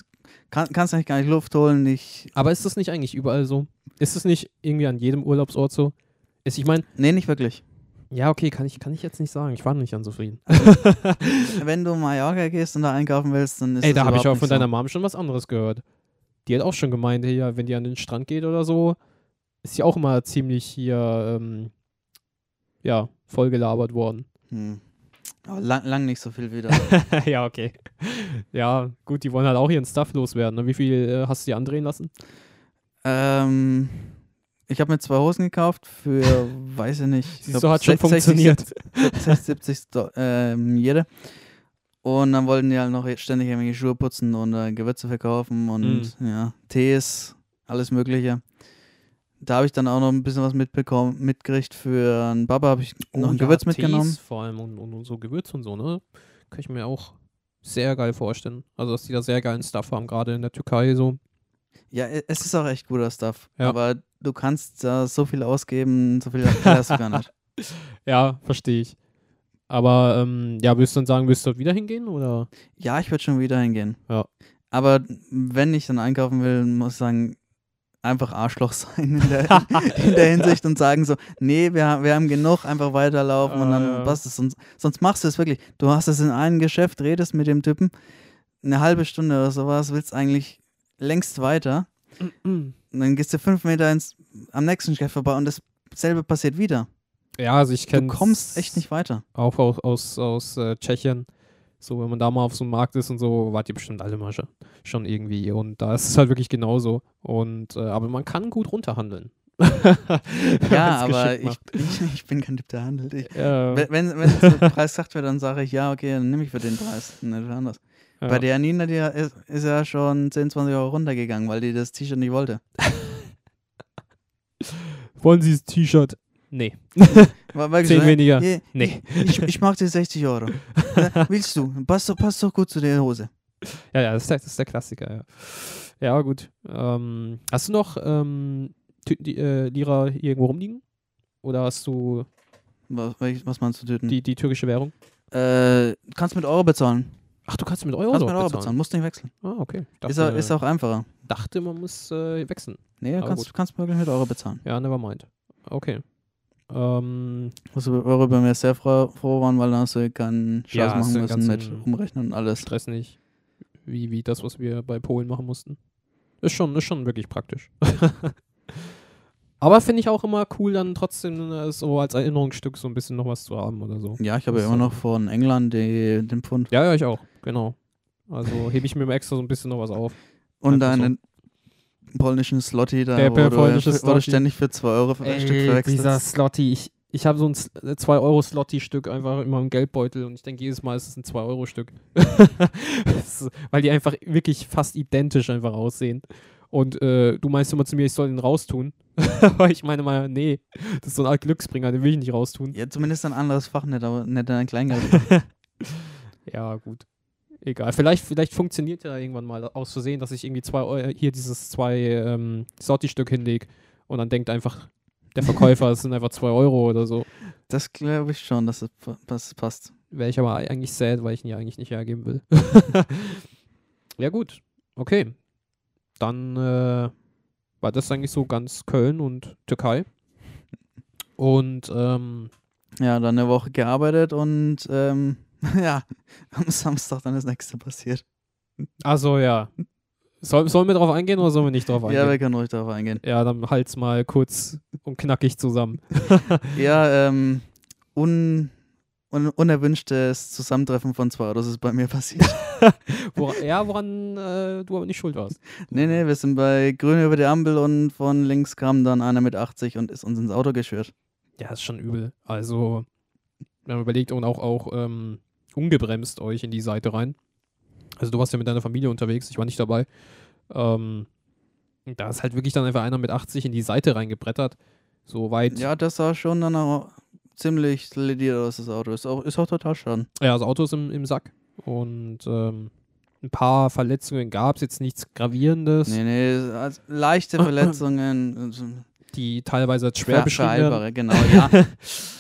kann, kannst eigentlich gar nicht Luft holen. Nicht Aber ist das nicht eigentlich überall so? Ist es nicht irgendwie an jedem Urlaubsort so? Ist, ich meine. Nee, nicht wirklich. Ja, okay, kann ich, kann ich jetzt nicht sagen. Ich war nicht unzufrieden. Wenn du Mallorca gehst und da einkaufen willst, dann ist Ey, da habe ich auch von so. deiner Mom schon was anderes gehört. Die hat auch schon gemeint, ja, wenn die an den Strand geht oder so, ist sie auch immer ziemlich hier, ähm, ja, vollgelabert worden. Hm. Aber lang, lang nicht so viel wieder. ja, okay. Ja, gut, die wollen halt auch ihren Stuff loswerden. Ne? Wie viel äh, hast du dir andrehen lassen? Ähm, ich habe mir zwei Hosen gekauft für, weiß ich nicht. Siehst glaub, du, hat schon 60, funktioniert. 60, 70 ähm, jede. Und dann wollten die halt noch ständig irgendwelche Schuhe putzen und äh, Gewürze verkaufen und mm. ja, Tees, alles Mögliche. Da habe ich dann auch noch ein bisschen was mitbekommen, mitgerichtet für einen Baba, habe ich oh, noch ein ja, Gewürz Tees mitgenommen. vor allem und, und, und, so Gewürz und so, ne? Kann ich mir auch sehr geil vorstellen. Also, dass die da sehr geilen Stuff haben, gerade in der Türkei so. Ja, es ist auch echt guter Stuff. Ja. Aber du kannst da so viel ausgeben, so viel hast du gar nicht. Ja, verstehe ich. Aber ähm, ja, würdest du dann sagen, willst du dort wieder hingehen? Oder? Ja, ich würde schon wieder hingehen. Ja. Aber wenn ich dann einkaufen will, muss ich sagen, einfach Arschloch sein in der, in der Hinsicht und sagen so, nee, wir, wir haben genug, einfach weiterlaufen uh, und dann ja. passt es. Sonst, sonst machst du es wirklich. Du hast es in einem Geschäft, redest mit dem Typen, eine halbe Stunde oder sowas, willst eigentlich längst weiter. und dann gehst du fünf Meter ins, am nächsten Geschäft vorbei und dasselbe passiert wieder. Ja, also ich kenne. Du kommst echt nicht weiter. Auch aus, aus, aus äh, Tschechien. So, wenn man da mal auf so einem Markt ist und so, wart ihr bestimmt alle mal schon, schon irgendwie. Und da ist es halt wirklich genauso. Und, äh, aber man kann gut runterhandeln. ja, aber ich, ich, ich, bin kein Typ, der handelt. Ich, ja. Wenn, wenn, der Preis sagt wird, dann sage ich, ja, okay, dann nehme ich für den Preis. Nicht anders. Ja. Bei der Nina, die ist, ist ja schon 10, 20 Euro runtergegangen, weil die das T-Shirt nicht wollte. Wollen Sie das T-Shirt? Nee. Zehn weniger. Yeah, nee. Ich, ich mag dir 60 Euro. Willst du? Passt, passt doch gut zu der Hose. Ja, ja, das ist der, das ist der Klassiker, ja. Ja, gut. Ähm, hast du noch ähm, die, äh, Lira irgendwo rumliegen? Oder hast du. Was, was meinst du töten? Die, die türkische Währung? Äh, kannst mit Euro bezahlen. Ach, du kannst mit Euro, kannst mit Euro bezahlen. bezahlen. musst nicht wechseln. Ah, okay. Dachte, ist, auch, ist auch einfacher. Dachte, man muss äh, wechseln. Nee, kannst, kannst wirklich mit Euro bezahlen. Ja, never mind. Okay. Ähm, worüber wir sehr froh, waren, weil dann hast du keinen Scheiß ja, machen müssen mit Umrechnen und alles. Stress nicht. Wie, wie das, was wir bei Polen machen mussten. Ist schon, ist schon wirklich praktisch. Aber finde ich auch immer cool, dann trotzdem äh, so als Erinnerungsstück so ein bisschen noch was zu haben oder so. Ja, ich habe ja immer noch von England die, den Pfund. Ja, ja, ich auch, genau. Also hebe ich mir extra so ein bisschen noch was auf. Und deinen polnischen Slotty da, der, wo, du, wo du ständig für 2 Euro für ein Stück verwechselst. Dieser Slotty, ich, ich habe so ein 2-Euro-Slotty-Stück einfach immer im Geldbeutel und ich denke jedes Mal ist es ein 2-Euro-Stück. Weil die einfach wirklich fast identisch einfach aussehen. Und äh, du meinst immer zu mir, ich soll den raustun. Aber ich meine mal, nee, das ist so ein Art Glücksbringer, den will ich nicht raustun. Ja, zumindest ein anderes Fach, nicht, aber nicht ein Kleingeld. ja, gut egal. Vielleicht, vielleicht funktioniert ja irgendwann mal aus Versehen, dass ich irgendwie zwei Euro, hier dieses zwei ähm, Sotti-Stück hinlege und dann denkt einfach der Verkäufer, es sind einfach zwei Euro oder so. Das glaube ich schon, dass es passt. Wäre ich aber eigentlich sad, weil ich ihn ja eigentlich nicht hergeben will. ja, gut. Okay. Dann äh, war das eigentlich so ganz Köln und Türkei. Und ähm, Ja, dann eine Woche gearbeitet und ähm, ja, am Samstag dann das nächste passiert. Also ja. Soll, sollen wir darauf eingehen oder sollen wir nicht darauf eingehen? Ja, wir können ruhig darauf eingehen. Ja, dann halt's mal kurz und knackig zusammen. ja, ähm, un, un, unerwünschtes Zusammentreffen von zwei Autos ist bei mir passiert. Wor ja, woran äh, du aber nicht schuld warst. Nee, nee, wir sind bei Grün über die Ampel und von links kam dann einer mit 80 und ist uns ins Auto geschürt. Ja, ist schon übel. Also, wir haben überlegt und auch, auch ähm, ungebremst euch in die Seite rein. Also du warst ja mit deiner Familie unterwegs, ich war nicht dabei. Ähm, da ist halt wirklich dann einfach einer mit 80 in die Seite reingebrettert. So weit. Ja, das sah schon dann auch ziemlich lediert aus, das Auto. Ist auch, ist auch total schade. Ja, das Auto ist im, im Sack. Und ähm, ein paar Verletzungen gab es, jetzt nichts Gravierendes. Nee, nee, also leichte Verletzungen. Die teilweise als schwer beschrieben werden. genau, ja.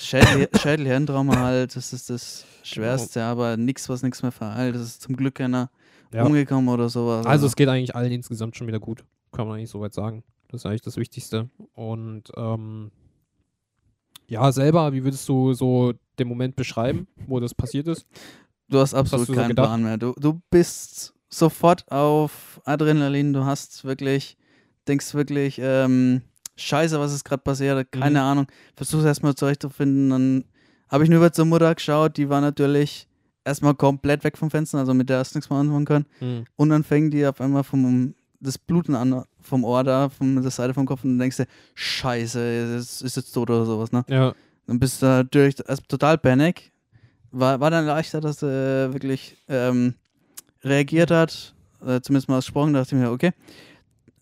Schädel, Schädelhirntrauma halt, das ist das Schwerste, aber nichts, was nichts mehr verheilt. Das ist zum Glück keiner ja. umgekommen oder sowas. Also es geht eigentlich allen insgesamt schon wieder gut, kann man eigentlich soweit sagen. Das ist eigentlich das Wichtigste. Und ähm, ja, selber, wie würdest du so den Moment beschreiben, wo das passiert ist? Du hast absolut hast keinen so Plan mehr. Du, du bist sofort auf Adrenalin, du hast wirklich, denkst wirklich, ähm, scheiße, was ist gerade passiert, keine mhm. Ahnung. Versuch's erstmal zurechtzufinden, dann habe ich nur über zur Mutter geschaut, die war natürlich erstmal komplett weg vom Fenster, also mit der erst nichts mehr anfangen können. Mhm. Und dann fängt die auf einmal vom das Bluten an vom Ohr da, von der Seite vom Kopf und dann denkst du, scheiße, ist, ist jetzt tot oder sowas, ne? Ja. Dann bist du natürlich also total panic. War, war dann leichter, dass er wirklich ähm, reagiert hat, äh, zumindest mal ausgesprochen, dachte ich mir, okay,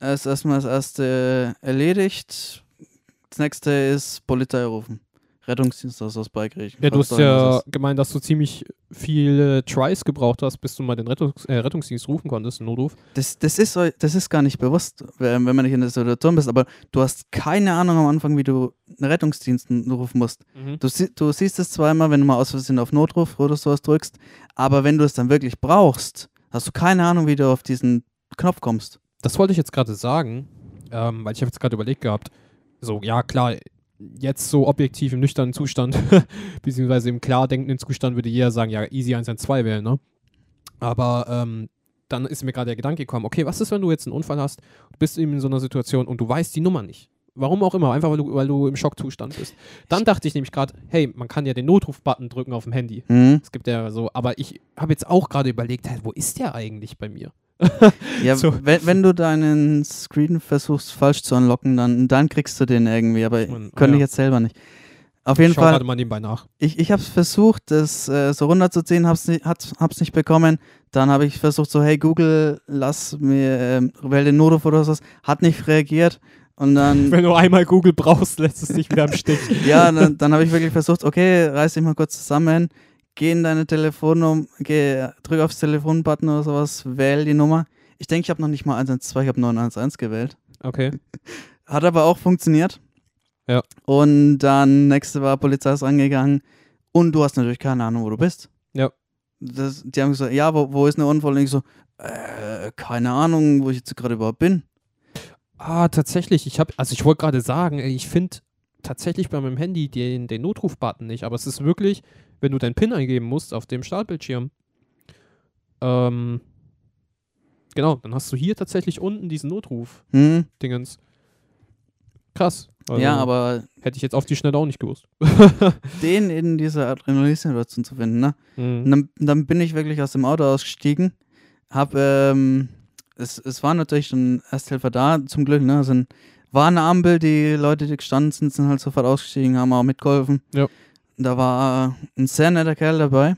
ist erstmal das erste erledigt. Das nächste ist Polizei rufen. Rettungsdienst aus, aus Beikirchen. Ja, du hast ja gemeint, dass du ziemlich viele Tries gebraucht hast, bis du mal den Rettungs äh, Rettungsdienst rufen konntest, Notruf. Das, das, ist, das ist gar nicht bewusst, wenn man nicht in der Situation bist, aber du hast keine Ahnung am Anfang, wie du einen Rettungsdienst rufen musst. Mhm. Du, du siehst es zweimal, wenn du mal aus Versehen auf Notruf oder sowas drückst, aber wenn du es dann wirklich brauchst, hast du keine Ahnung, wie du auf diesen Knopf kommst. Das wollte ich jetzt gerade sagen, ähm, weil ich habe jetzt gerade überlegt gehabt, so, ja klar, jetzt so objektiv im nüchternen Zustand, beziehungsweise im klar denkenden Zustand würde jeder sagen, ja, easy 112 wählen, ne? Aber ähm, dann ist mir gerade der Gedanke gekommen, okay, was ist, wenn du jetzt einen Unfall hast, du bist eben in so einer Situation und du weißt die Nummer nicht. Warum auch immer, einfach weil du, weil du im Schockzustand bist. Dann dachte ich nämlich gerade, hey, man kann ja den Notruf-Button drücken auf dem Handy. Mhm. Es gibt ja so, aber ich habe jetzt auch gerade überlegt, hey, wo ist der eigentlich bei mir? ja, so. wenn, wenn, du deinen Screen versuchst falsch zu unlocken, dann, dann kriegst du den irgendwie, aber Man, könnte ja. ich jetzt selber nicht. Auf jeden ich Fall. gerade mal nebenbei nach. Ich, ich habe es versucht, das äh, so runterzuziehen, hab's nicht, hat, hab's nicht bekommen. Dann habe ich versucht, so, hey Google, lass mir, äh, wähl den Notruf oder was, hat nicht reagiert. Und dann. Wenn du einmal Google brauchst, lässt es dich wieder im Stich. ja, dann, dann habe ich wirklich versucht, okay, reiß dich mal kurz zusammen, geh in deine Telefonnummer, geh, drück aufs Telefonbutton oder sowas, wähl die Nummer. Ich denke, ich habe noch nicht mal 112, ich habe 911 gewählt. Okay. Hat aber auch funktioniert. Ja. Und dann nächste war Polizei ist rangegangen und du hast natürlich keine Ahnung, wo du bist. Ja. Das, die haben gesagt, ja, wo, wo ist eine Unfall? Und ich so, äh, keine Ahnung, wo ich jetzt gerade überhaupt bin. Ah, tatsächlich. Ich habe, also ich wollte gerade sagen, ich finde tatsächlich bei meinem Handy den, den Notruf-Button nicht, aber es ist wirklich, wenn du deinen PIN eingeben musst auf dem Startbildschirm, ähm, genau, dann hast du hier tatsächlich unten diesen Notruf-Dingens. Hm. Krass. Also ja, aber. Hätte ich jetzt auf die Schnelle auch nicht gewusst. den in dieser Adrenalin-Situation zu finden, ne? Mhm. Dann, dann, bin ich wirklich aus dem Auto ausgestiegen. Hab, ähm, es, es war natürlich schon Ersthelfer da, zum Glück, ne? Also war eine Ampel, die Leute, die gestanden sind, sind halt sofort ausgestiegen, haben auch mitgeholfen. Ja. Da war ein sehr netter Kerl dabei,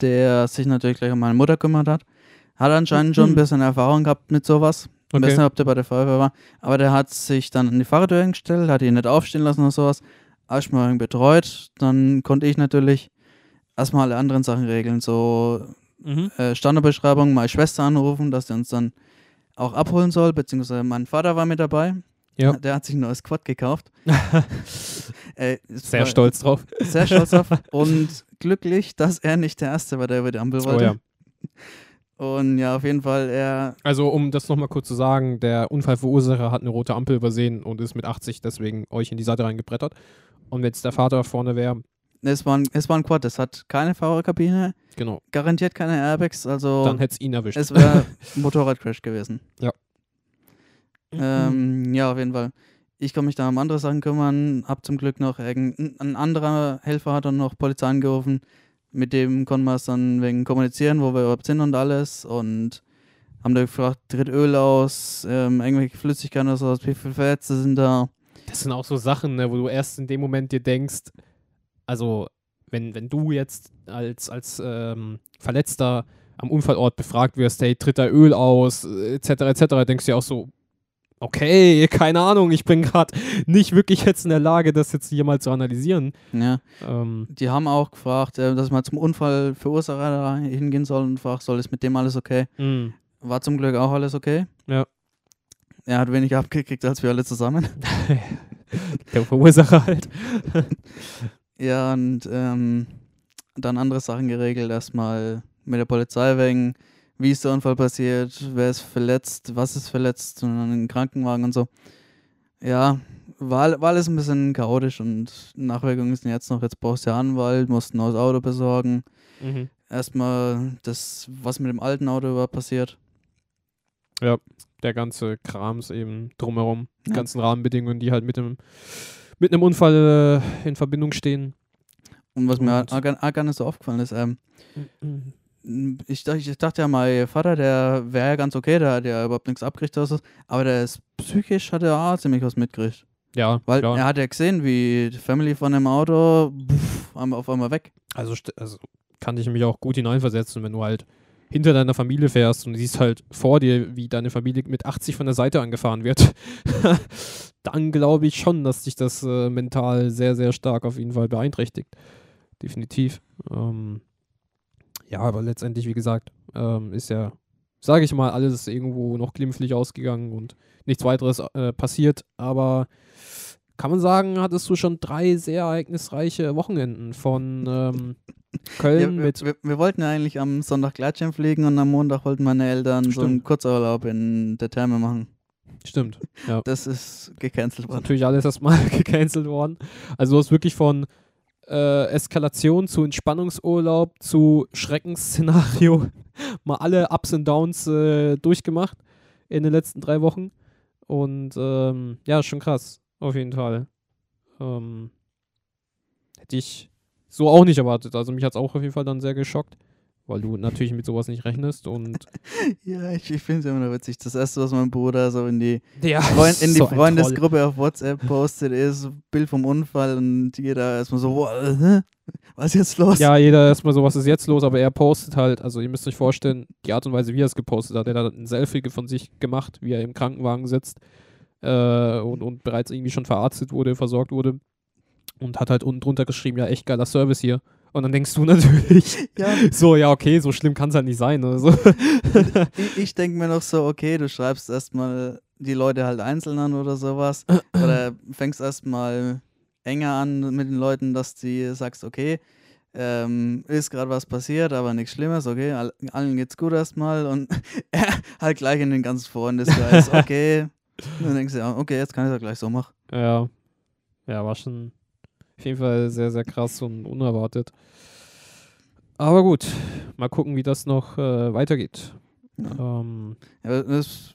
der sich natürlich gleich um meine Mutter kümmert hat. Hat anscheinend schon ein bisschen Erfahrung gehabt mit sowas. Ich okay. weiß nicht, ob der bei der Feuerwehr war. Aber der hat sich dann an die Fahrradtür gestellt, hat ihn nicht aufstehen lassen oder sowas. Erstmal betreut. Dann konnte ich natürlich erstmal alle anderen Sachen regeln. So mhm. äh, Standardbeschreibung, meine Schwester anrufen, dass sie uns dann auch abholen soll. Beziehungsweise mein Vater war mit dabei. Ja. Der hat sich ein neues Quad gekauft. äh, sehr stolz drauf. Sehr stolz drauf. Und glücklich, dass er nicht der Erste war, der über die Ampel wollte. Oh ja. Und ja, auf jeden Fall, er. Also, um das nochmal kurz zu sagen, der Unfallverursacher hat eine rote Ampel übersehen und ist mit 80 deswegen euch in die Seite reingebrettert. Und wenn jetzt der Vater vorne wäre. Es war, ein, es war ein Quad, es hat keine Fahrerkabine. Genau. Garantiert keine Airbags, also. Dann hätte es ihn erwischt. Es wäre Motorradcrash gewesen. Ja. Ähm, ja, auf jeden Fall. Ich kann mich da um andere Sachen kümmern. Hab zum Glück noch ein anderer Helfer hat dann noch Polizei angerufen. Mit dem konnten wir es dann wegen kommunizieren, wo wir überhaupt sind und alles. Und haben da gefragt, tritt Öl aus, ähm, irgendwelche Flüssigkeiten oder sowas, wie viele Verletzte sind da. Das sind auch so Sachen, ne, wo du erst in dem Moment dir denkst, also wenn, wenn du jetzt als, als ähm, Verletzter am Unfallort befragt wirst, hey, tritt da Öl aus, etc., etc., denkst du ja auch so, okay, keine Ahnung, ich bin gerade nicht wirklich jetzt in der Lage, das jetzt hier mal zu analysieren. Ja. Ähm. Die haben auch gefragt, äh, dass man zum Unfallverursacher hingehen soll und fragt, soll es mit dem alles okay? Mhm. War zum Glück auch alles okay. Ja. Er hat weniger abgekriegt als wir alle zusammen. der Verursacher halt. ja, und ähm, dann andere Sachen geregelt, erstmal mit der Polizei wegen wie ist der Unfall passiert, wer ist verletzt, was ist verletzt und dann den Krankenwagen und so. Ja, war, war alles ein bisschen chaotisch und Nachwirkungen sind jetzt noch, jetzt brauchst du ja Anwalt, musst ein neues Auto besorgen. Mhm. Erstmal das, was mit dem alten Auto überhaupt passiert. Ja, der ganze Krams eben drumherum, die ja. ganzen Rahmenbedingungen, die halt mit dem mit einem Unfall äh, in Verbindung stehen. Und was und mir auch gar nicht so aufgefallen ist, ähm, mhm ich dachte, ich dachte ja, mein Vater, der wäre ja ganz okay, der hat ja überhaupt nichts abgekriegt oder so, aber der ist psychisch hat er auch ziemlich was mitgekriegt. Ja, Weil klar. er hat ja gesehen, wie die Family von dem Auto pff, auf einmal weg. Also, also kann ich mich auch gut hineinversetzen, wenn du halt hinter deiner Familie fährst und siehst halt vor dir, wie deine Familie mit 80 von der Seite angefahren wird, dann glaube ich schon, dass dich das äh, mental sehr, sehr stark auf jeden Fall beeinträchtigt. Definitiv. Ähm, ja, aber letztendlich, wie gesagt, ähm, ist ja, sage ich mal, alles irgendwo noch glimpflich ausgegangen und nichts weiteres äh, passiert. Aber kann man sagen, hattest du schon drei sehr ereignisreiche Wochenenden von ähm, Köln ja, wir, mit. Wir, wir, wollten eigentlich am Sonntag Gleitschirm fliegen und am Montag wollten meine Eltern Stimmt. so einen Kurzurlaub in der Therme machen. Stimmt. Ja. Das ist gecancelt worden. Natürlich alles erstmal gecancelt worden. Also du hast wirklich von äh, Eskalation zu Entspannungsurlaub zu Schreckensszenario mal alle Ups und Downs äh, durchgemacht in den letzten drei Wochen. Und ähm, ja, schon krass, auf jeden Fall. Ähm, hätte ich so auch nicht erwartet. Also mich hat es auch auf jeden Fall dann sehr geschockt weil du natürlich mit sowas nicht rechnest und ja, ich, ich finde es immer noch witzig. Das erste, was mein Bruder so in die, ja, Freund, in die so Freundesgruppe auf WhatsApp postet, ist Bild vom Unfall und jeder erstmal so, was ist jetzt los? Ja, jeder erstmal so, was ist jetzt los, aber er postet halt, also ihr müsst euch vorstellen, die Art und Weise, wie er es gepostet hat, er hat ein Selfie von sich gemacht, wie er im Krankenwagen sitzt äh, und, und bereits irgendwie schon verarztet wurde, versorgt wurde und hat halt unten drunter geschrieben, ja, echt geiler Service hier. Und dann denkst du natürlich, ja. so, ja, okay, so schlimm kann es halt nicht sein. Oder so. ich, ich denke mir noch so, okay, du schreibst erstmal die Leute halt einzeln an oder sowas. oder fängst erstmal enger an mit den Leuten, dass du sagst, okay, ähm, ist gerade was passiert, aber nichts Schlimmes, okay, all, allen geht's gut erstmal und halt gleich in den ganzen Freundeskreis, okay. Und dann denkst du, okay, jetzt kann ich das gleich so machen. Ja, ja, war schon auf jeden Fall sehr, sehr krass und unerwartet. Aber gut, mal gucken, wie das noch äh, weitergeht. Ja. Ähm, ja, das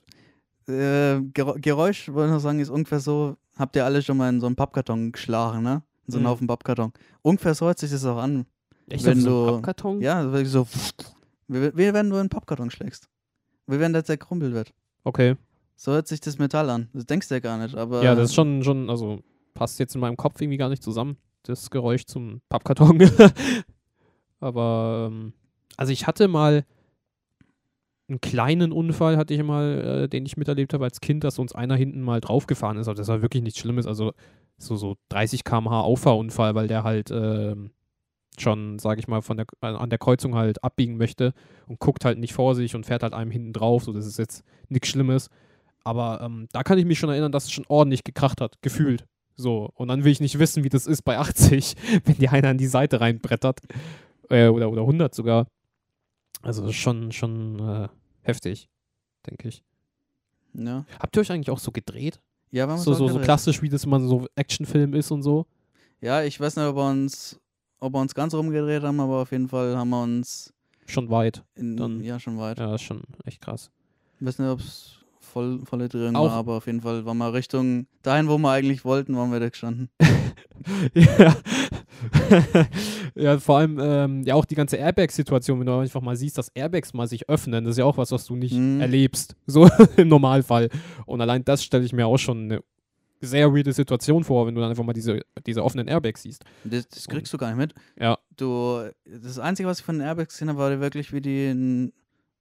äh, Geräusch, wollte ich noch sagen, ist ungefähr so, habt ihr alle schon mal in so einen Pappkarton geschlagen, ne? In so einen mhm. Haufen Pappkarton. Ungefähr so hört sich das auch an. Echt wenn so du, Pappkarton? Ja, wirklich so, wie, wenn du einen Pappkarton schlägst. Wie wenn der zerkrumpelt wird. Okay. So hört sich das Metall an. Das denkst du ja gar nicht, aber. Ja, das ist schon, schon, also passt jetzt in meinem Kopf irgendwie gar nicht zusammen, das Geräusch zum Pappkarton. Aber, ähm, also ich hatte mal einen kleinen Unfall, hatte ich mal, äh, den ich miterlebt habe als Kind, dass uns einer hinten mal draufgefahren ist. Aber das war wirklich nichts Schlimmes. Also so, so 30 km/h Auffahrunfall, weil der halt äh, schon, sage ich mal, von der, äh, an der Kreuzung halt abbiegen möchte und guckt halt nicht vor sich und fährt halt einem hinten drauf. So, das ist jetzt nichts Schlimmes. Aber ähm, da kann ich mich schon erinnern, dass es schon ordentlich gekracht hat, gefühlt. So, und dann will ich nicht wissen, wie das ist bei 80, wenn die einer an die Seite reinbrettert. Äh, oder, oder 100 sogar. Also das ist schon, schon äh, heftig, denke ich. Ja. Habt ihr euch eigentlich auch so gedreht? Ja, so, so, so klassisch, wie das immer so Actionfilm ist und so? Ja, ich weiß nicht, ob wir uns, ob wir uns ganz rumgedreht haben, aber auf jeden Fall haben wir uns. Schon weit. In, Dann- ja, schon weit. Ja, ist schon echt krass. Ich weiß nicht, ob es voll, volle Drehung Auch- war, aber auf jeden Fall waren wir Richtung dahin, wo wir eigentlich wollten, waren wir da gestanden. ja. ja, vor allem ähm, ja auch die ganze Airbag-Situation, wenn du einfach mal siehst, dass Airbags mal sich öffnen, das ist ja auch was, was du nicht Mhm. erlebst, so im Normalfall. Und allein das stelle ich mir auch schon eine sehr weirde Situation vor, wenn du dann einfach mal diese, diese offenen Airbags siehst. Das, das kriegst du gar nicht mit. Ja. Du, das Einzige, was ich von den Airbags gesehen habe, war wirklich, wie die, in,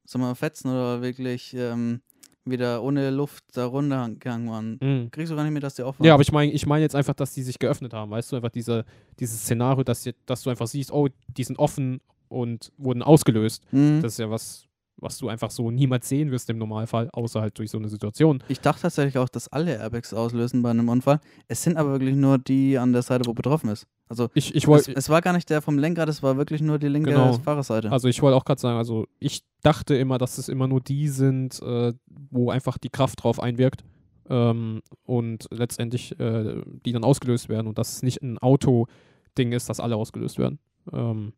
sag mal, fetzen oder wirklich ähm, wieder ohne Luft da runtergegangen waren. Mhm. Kriegst du gar nicht mit, dass die offen Ja, aber ich meine ich mein jetzt einfach, dass die sich geöffnet haben, weißt du, einfach diese, dieses Szenario, dass, dass du einfach siehst, oh, die sind offen und wurden ausgelöst. Mhm. Das ist ja was, was du einfach so niemals sehen wirst im Normalfall, außer halt durch so eine Situation. Ich dachte tatsächlich auch, dass alle Airbags auslösen bei einem Unfall. Es sind aber wirklich nur die an der Seite, wo betroffen ist. Also Ich, ich es, wollte es war gar nicht der vom Lenkrad, es war wirklich nur die linke Genau. Fahrerseite. Also ich wollte auch gerade sagen, also ich dachte immer, dass es immer nur die sind, äh, wo einfach die Kraft drauf einwirkt ähm, und letztendlich äh, die dann ausgelöst werden und dass es nicht ein Auto-Ding ist, dass alle ausgelöst werden. Ähm,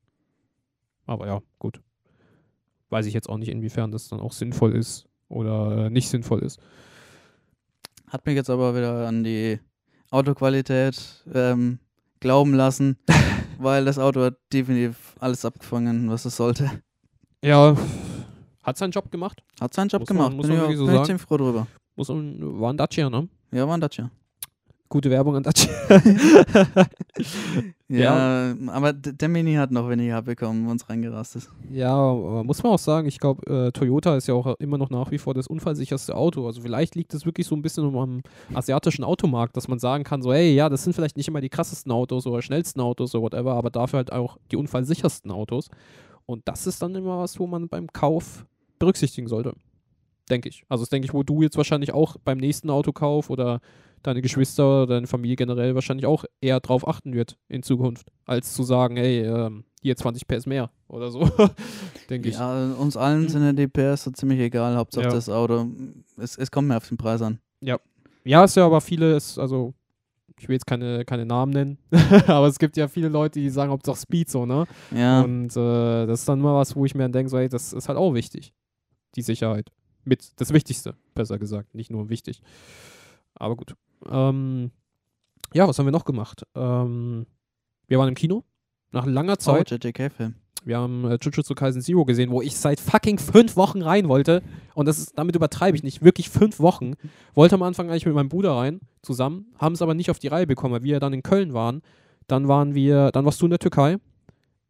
aber ja, gut. Weiß ich jetzt auch nicht, inwiefern das dann auch sinnvoll ist oder äh, nicht sinnvoll ist. Hat mich jetzt aber wieder an die Autoqualität ähm, glauben lassen, weil das Auto hat definitiv alles abgefangen, was es sollte. Ja, hat seinen Job gemacht. Hat seinen Job Muss man- gemacht. muss bin man so bin ich sagen. ziemlich froh drüber. Muss man, war ein Dacia, ne? Ja, war ein Dacia. Gute Werbung an Dacia. Ja, aber d- der Mini hat noch weniger bekommen, wo uns reingerastet ist. Ja, aber muss man auch sagen, ich glaube, äh, Toyota ist ja auch immer noch nach wie vor das unfallsicherste Auto. Also vielleicht liegt es wirklich so ein bisschen am asiatischen Automarkt, dass man sagen kann, so, hey, ja, das sind vielleicht nicht immer die krassesten Autos oder schnellsten Autos oder whatever, aber dafür halt auch die unfallsichersten Autos. Und das ist dann immer was, wo man beim Kauf berücksichtigen sollte. Denke ich. Also das denke ich, wo du jetzt wahrscheinlich auch beim nächsten Autokauf oder deine Geschwister oder deine Familie generell wahrscheinlich auch eher drauf achten wird in Zukunft, als zu sagen, hey, ähm, hier 20 PS mehr oder so. denke ich. Ja, uns allen sind ja die PS so ziemlich egal, Hauptsache Ja. das Auto. Es, es kommt mir auf den Preis an. Ja, ist ja aber viele, ist, also ich will jetzt keine, keine Namen nennen, aber es gibt ja viele Leute, die sagen, Hauptsache Speed so, ne? Ja, Und äh, das ist dann mal was, wo ich mir dann denke, so, ey, das ist halt auch wichtig. Die Sicherheit. Mit das Wichtigste, besser gesagt, nicht nur wichtig. Aber gut. Ähm, ja, was haben wir noch gemacht? Ähm, wir waren im Kino. Nach langer oh, Zeit. JJK-Film. Wir haben äh, Jujutsu Kaisen Zero gesehen, wo ich seit fucking fünf Wochen rein wollte. Und das ist, damit übertreibe ich nicht, wirklich fünf Wochen. Wollte am Anfang eigentlich mit meinem Bruder rein, zusammen, haben es aber nicht auf die Reihe bekommen, weil wir dann in Köln waren. Dann waren wir, dann warst du in der Türkei.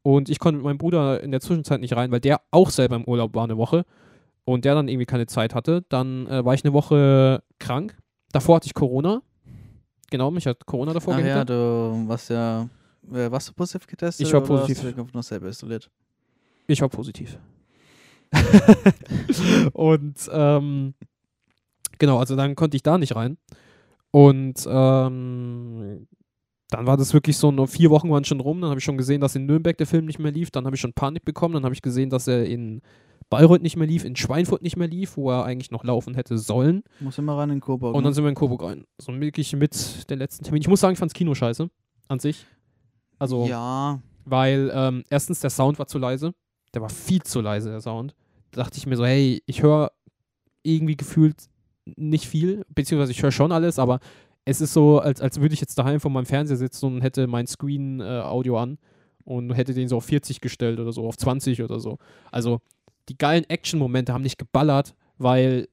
Und ich konnte mit meinem Bruder in der Zwischenzeit nicht rein, weil der auch selber im Urlaub war eine Woche. Und der dann irgendwie keine Zeit hatte. Dann äh, war ich eine Woche krank. Davor hatte ich Corona. Genau, mich hat Corona davor Ach ja, gehittet. du warst ja. äh, Warst du positiv getestet? Ich war oder positiv. Hast du wirklich nur selber isoliert? Ich war positiv. und ähm, genau, also dann konnte ich da nicht rein. Und ähm, dann war das wirklich so, nur vier Wochen waren schon rum. Dann habe ich schon gesehen, dass in Nürnberg der Film nicht mehr lief. Dann habe ich schon Panik bekommen. Dann habe ich gesehen, dass er in Bayreuth nicht mehr lief, in Schweinfurt nicht mehr lief, wo er eigentlich noch laufen hätte sollen. Muss immer rein in Coburg. Und dann ne? sind wir in Coburg rein. So wirklich mit den letzten Termin. Ich muss sagen, ich fand das Kino scheiße. An sich. Also, ja, weil ähm, erstens der Sound war zu leise. Der war viel zu leise, der Sound. Da dachte ich mir so, hey, ich höre irgendwie gefühlt nicht viel, beziehungsweise ich höre schon alles, aber es ist so, als, als würde ich jetzt daheim vor meinem Fernseher sitzen und hätte mein Screen-Audio an und hätte den so auf 40 gestellt oder so, auf 20 oder so. Also die geilen Action-Momente haben nicht geballert, weil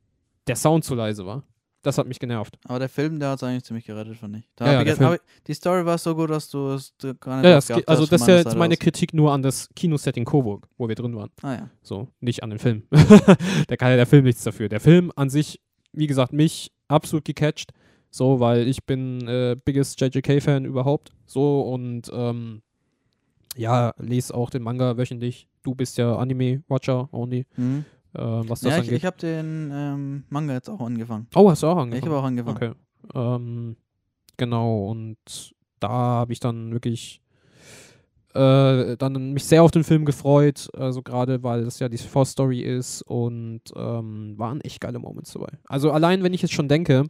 der Sound zu leise war. Das hat mich genervt. aber der Film, der hat es eigentlich ziemlich gerettet, fand ich. Da Ja, ja, ich ich, die Story war so gut, dass du es gar nicht Ja, geht, geachtet also das ist ja jetzt meine. Kritik nur an das Kinosetting Coburg, wo wir drin waren. Ah ja. So, nicht an den Film. da kann ja der Film nichts dafür. Der Film an sich, wie gesagt, mich absolut gecatcht. So, weil ich bin äh, biggest JJK-Fan überhaupt. So und ähm, ja, lese auch den Manga wöchentlich. Du bist ja Anime-Watcher only, Mhm. äh, was das Ja, ich, angeht. ich habe den ähm, Manga jetzt auch angefangen. oh, hast du auch Ich angefangen? habe auch angefangen. Okay. Ähm, genau, und da habe ich dann wirklich äh, dann mich sehr auf den Film gefreut, also gerade weil das ja die Vorstory ist und ähm, waren echt geile Moments dabei. Also allein, wenn ich jetzt schon denke,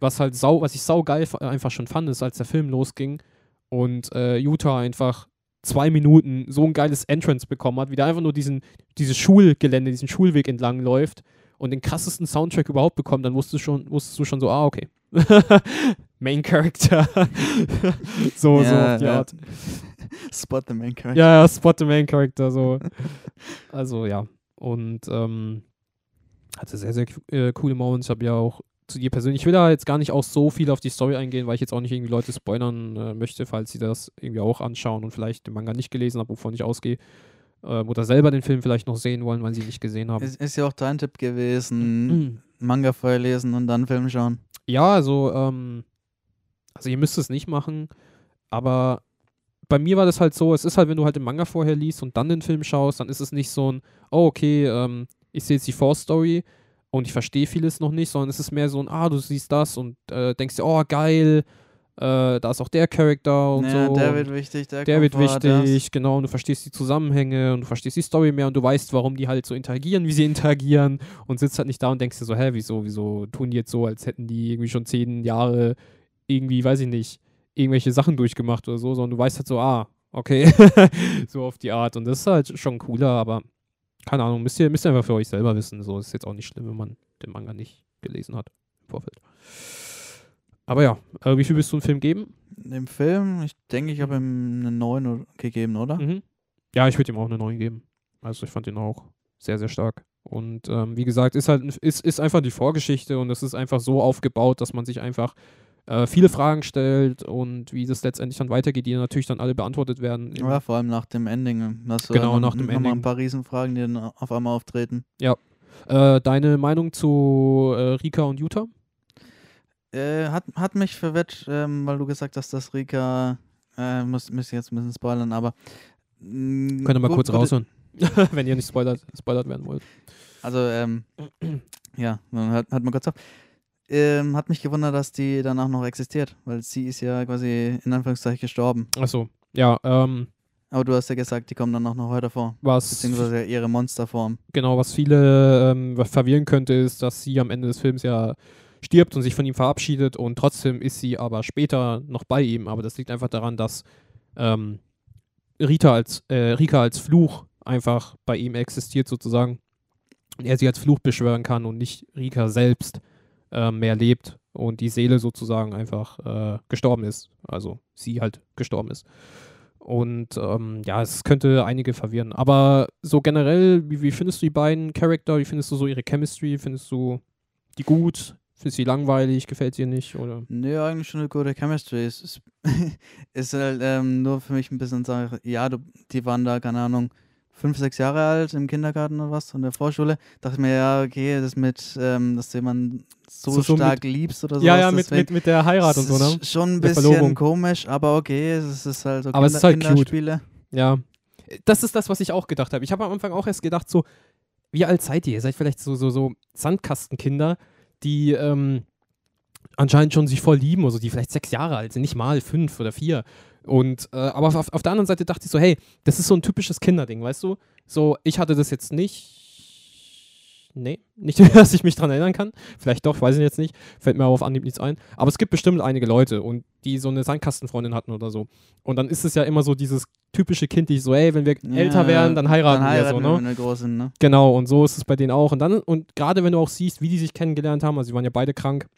was halt sau, was ich sau geil fa- einfach schon fand, ist, als der Film losging und äh, Utah einfach zwei Minuten so ein geiles Entrance bekommen hat, wie der einfach nur diesen, dieses Schulgelände, diesen Schulweg entlang läuft und den krassesten Soundtrack überhaupt bekommt, dann wusstest du schon, wusstest du schon so, ah, okay. Main Character. so, ja, so auf die ja. Art. Spot the Main Character. Ja, ja, Spot the Main Character, so. also, ja. Und ähm, hatte sehr, sehr äh, coole Moments. Ich habe ja auch zu dir persönlich, ich will da jetzt gar nicht auch so viel auf die Story eingehen, weil ich jetzt auch nicht irgendwie Leute spoilern äh, möchte, falls sie das irgendwie auch anschauen und vielleicht den Manga nicht gelesen haben, wovon ich ausgehe. Äh, oder selber den Film vielleicht noch sehen wollen, weil sie ihn nicht gesehen haben. Ist, ist ja auch dein Tipp gewesen. Mhm. Manga vorher lesen und dann Film schauen. Ja, also, ähm, also ihr müsst es nicht machen, aber bei mir war das halt so, es ist halt, wenn du halt den Manga vorher liest und dann den Film schaust, dann ist es nicht so ein, oh, okay, ähm, ich sehe jetzt die Vorstory und ich verstehe vieles noch nicht, sondern es ist mehr so ein, ah, du siehst das und äh, denkst dir, oh, geil, äh, da ist auch der Charakter und ja, so. Der wird wichtig, der, der wird wichtig, genau, und du verstehst die Zusammenhänge und du verstehst die Story mehr und du weißt, warum die halt so interagieren, wie sie interagieren und sitzt halt nicht da und denkst dir so, hä, wieso, wieso tun die jetzt so, als hätten die irgendwie schon zehn Jahre irgendwie, weiß ich nicht, irgendwelche Sachen durchgemacht oder so, sondern du weißt halt so, ah, okay, so auf die Art und das ist halt schon cooler, aber keine Ahnung, müsst ihr, müsst ihr einfach für euch selber wissen. So ist jetzt auch nicht schlimm, wenn man den Manga nicht gelesen hat im Vorfeld. Aber ja, äh, wie viel willst du dem Film geben? Dem Film, ich denke, ich habe ihm eine 9 gegeben, oder? Mhm. Ja, ich würde ihm auch eine 9 geben. Also ich fand ihn auch sehr, sehr stark. Und ähm, wie gesagt, ist halt ist, ist einfach die Vorgeschichte und es ist einfach so aufgebaut, dass man sich einfach äh, viele Fragen stellt und wie das letztendlich dann weitergeht, die natürlich dann alle beantwortet werden. Ja, vor allem nach dem Ending. Hast genau, nach dem Ending. ein paar Riesenfragen, die dann auf einmal auftreten. Ja. Äh, deine Meinung zu äh, Rika und Utah? Äh, hat, hat mich verwirrt, ähm, weil du gesagt hast, dass Rika, äh, muss, muss jetzt ein bisschen spoilern, aber. Mh, mm, Könnt ihr mal kurz raushören, wenn ihr nicht spoilert, spoilert werden wollt. Also, ähm, ja, hat, hat man kurz auf ähm, hat mich gewundert, dass die danach noch existiert, weil sie ist ja quasi in Anführungszeichen gestorben. Achso, ja. Ähm, Aber du hast ja gesagt, die kommen dann auch noch heute vor. Was, beziehungsweise ihre Monsterform. Genau, was viele ähm, verwirren könnte, ist, dass sie am Ende des Films ja stirbt und sich von ihm verabschiedet und trotzdem ist sie aber später noch bei ihm. Aber das liegt einfach daran, dass ähm, Rita als, äh, Rika als Fluch einfach bei ihm existiert sozusagen. Und er sie als Fluch beschwören kann und nicht Rika selbst äh, mehr lebt und die Seele sozusagen einfach äh, gestorben ist. Also sie halt gestorben ist. Und ähm, ja, es könnte einige verwirren. Aber so generell, wie, wie findest du die beiden Charakter? Wie findest du so ihre Chemistry? Findest du die gut? Findest du die langweilig? Gefällt dir nicht? Oder? Nee, eigentlich schon eine gute Chemistry. Es ist, ist halt ähm, nur für mich ein bisschen Sache. Ja, du, die waren da, keine Ahnung, fünf, sechs Jahre alt im Kindergarten oder was, in der Vorschule, dachte ich mir, ja, okay, das mit, ähm, dass du jemanden so, so stark mit, liebst oder so. Ja, ja, mit, mit, mit der Heirat und so, ne? Schon ein bisschen komisch, aber okay, es ist halt so aber Kinder, es ist halt Kinderspiele. Cute. Ja. Das ist das, was ich auch gedacht habe. Ich habe am Anfang auch erst gedacht, so, wie alt seid ihr? Ihr seid vielleicht so, so, so Sandkastenkinder, die ähm, anscheinend schon sich voll lieben, also die vielleicht sechs Jahre alt sind, nicht mal fünf oder vier. Und, äh, aber auf, auf der anderen Seite dachte ich so, hey, das ist so ein typisches Kinderding, weißt du? So, ich hatte das jetzt nicht. Nee, nicht, dass ich mich dran erinnern kann. Vielleicht doch, weiß ich jetzt nicht. Fällt mir auf Anhieb nichts ein. Aber es gibt bestimmt einige Leute und die so eine Sandkastenfreundin hatten oder so. Und dann ist es ja immer so dieses typische Kind, die so, ey, wenn wir ja, älter werden, dann heiraten, dann heiraten wir so, ne? wir großen, ne? Genau, und so ist es bei denen auch. Und dann, und gerade wenn du auch siehst, wie die sich kennengelernt haben, also sie waren ja beide krank,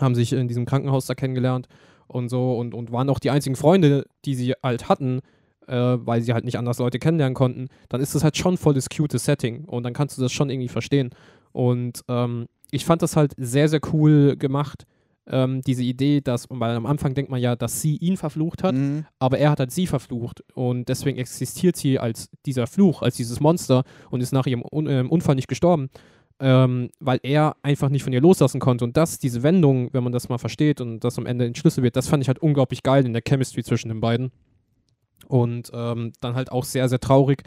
haben sich in diesem Krankenhaus da kennengelernt und so und, und waren auch die einzigen Freunde, die sie halt hatten, äh, weil sie halt nicht anders Leute kennenlernen konnten, dann ist das halt schon voll das cute Setting und dann kannst du das schon irgendwie verstehen. Und ähm, ich fand das halt sehr, sehr cool gemacht, ähm, diese Idee, dass, weil am Anfang denkt man ja, dass sie ihn verflucht hat, mhm. aber er hat halt sie verflucht und deswegen existiert sie als dieser Fluch, als dieses Monster und ist nach ihrem Un äh, Unfall nicht gestorben ähm, weil er einfach nicht von ihr loslassen konnte. Und das, diese Wendung, wenn man das mal versteht und das am Ende entschlüsselt wird, das fand ich halt unglaublich geil in der Chemistry zwischen den beiden. Und ähm, dann halt auch sehr, sehr traurig,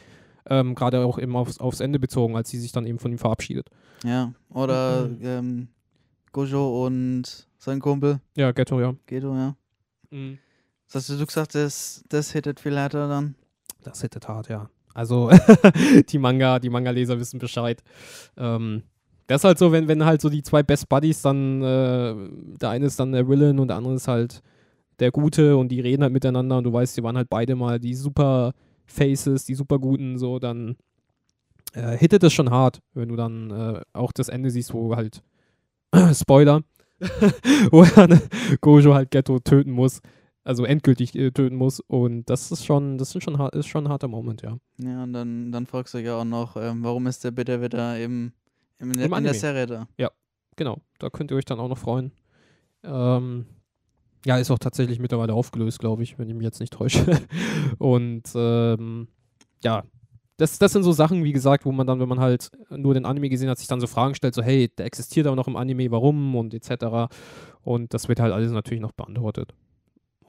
ähm, gerade auch eben aufs, aufs, Ende bezogen, als sie sich dann eben von ihm verabschiedet. Ja, oder mhm. ähm, Gojo und sein Kumpel. Ja, Ghetto, ja. Ghetto, ja. Mhm. Das hast du gesagt, das, das hittet viel härter dann? Das hittet hart, ja. Also die Manga, die Manga-Leser wissen Bescheid. Ähm, das ist halt so, wenn, wenn halt so die zwei Best Buddies dann, äh, der eine ist dann der Villain und der andere ist halt der Gute und die reden halt miteinander und du weißt, die waren halt beide mal die super Faces, die super Guten, so, dann äh, hittet es schon hart, wenn du dann äh, auch das Ende siehst, wo halt, Spoiler, wo dann Gojo halt Ghetto töten muss, also endgültig äh, töten muss und das ist schon, das ist schon, ist schon ein harter Moment, ja. Ja, und dann, dann fragst du ja auch noch, ähm, warum ist der bitte wieder im, im, Im in der Serie da? Ja, genau, da könnt ihr euch dann auch noch freuen. Ähm, ja, ist auch tatsächlich mittlerweile aufgelöst, glaube ich, wenn ich mich jetzt nicht täusche. und ähm, ja, das, das sind so Sachen, wie gesagt, wo man dann, wenn man halt nur den Anime gesehen hat, sich dann so Fragen stellt, so hey, der existiert aber noch im Anime, warum und etc. Und das wird halt alles natürlich noch beantwortet.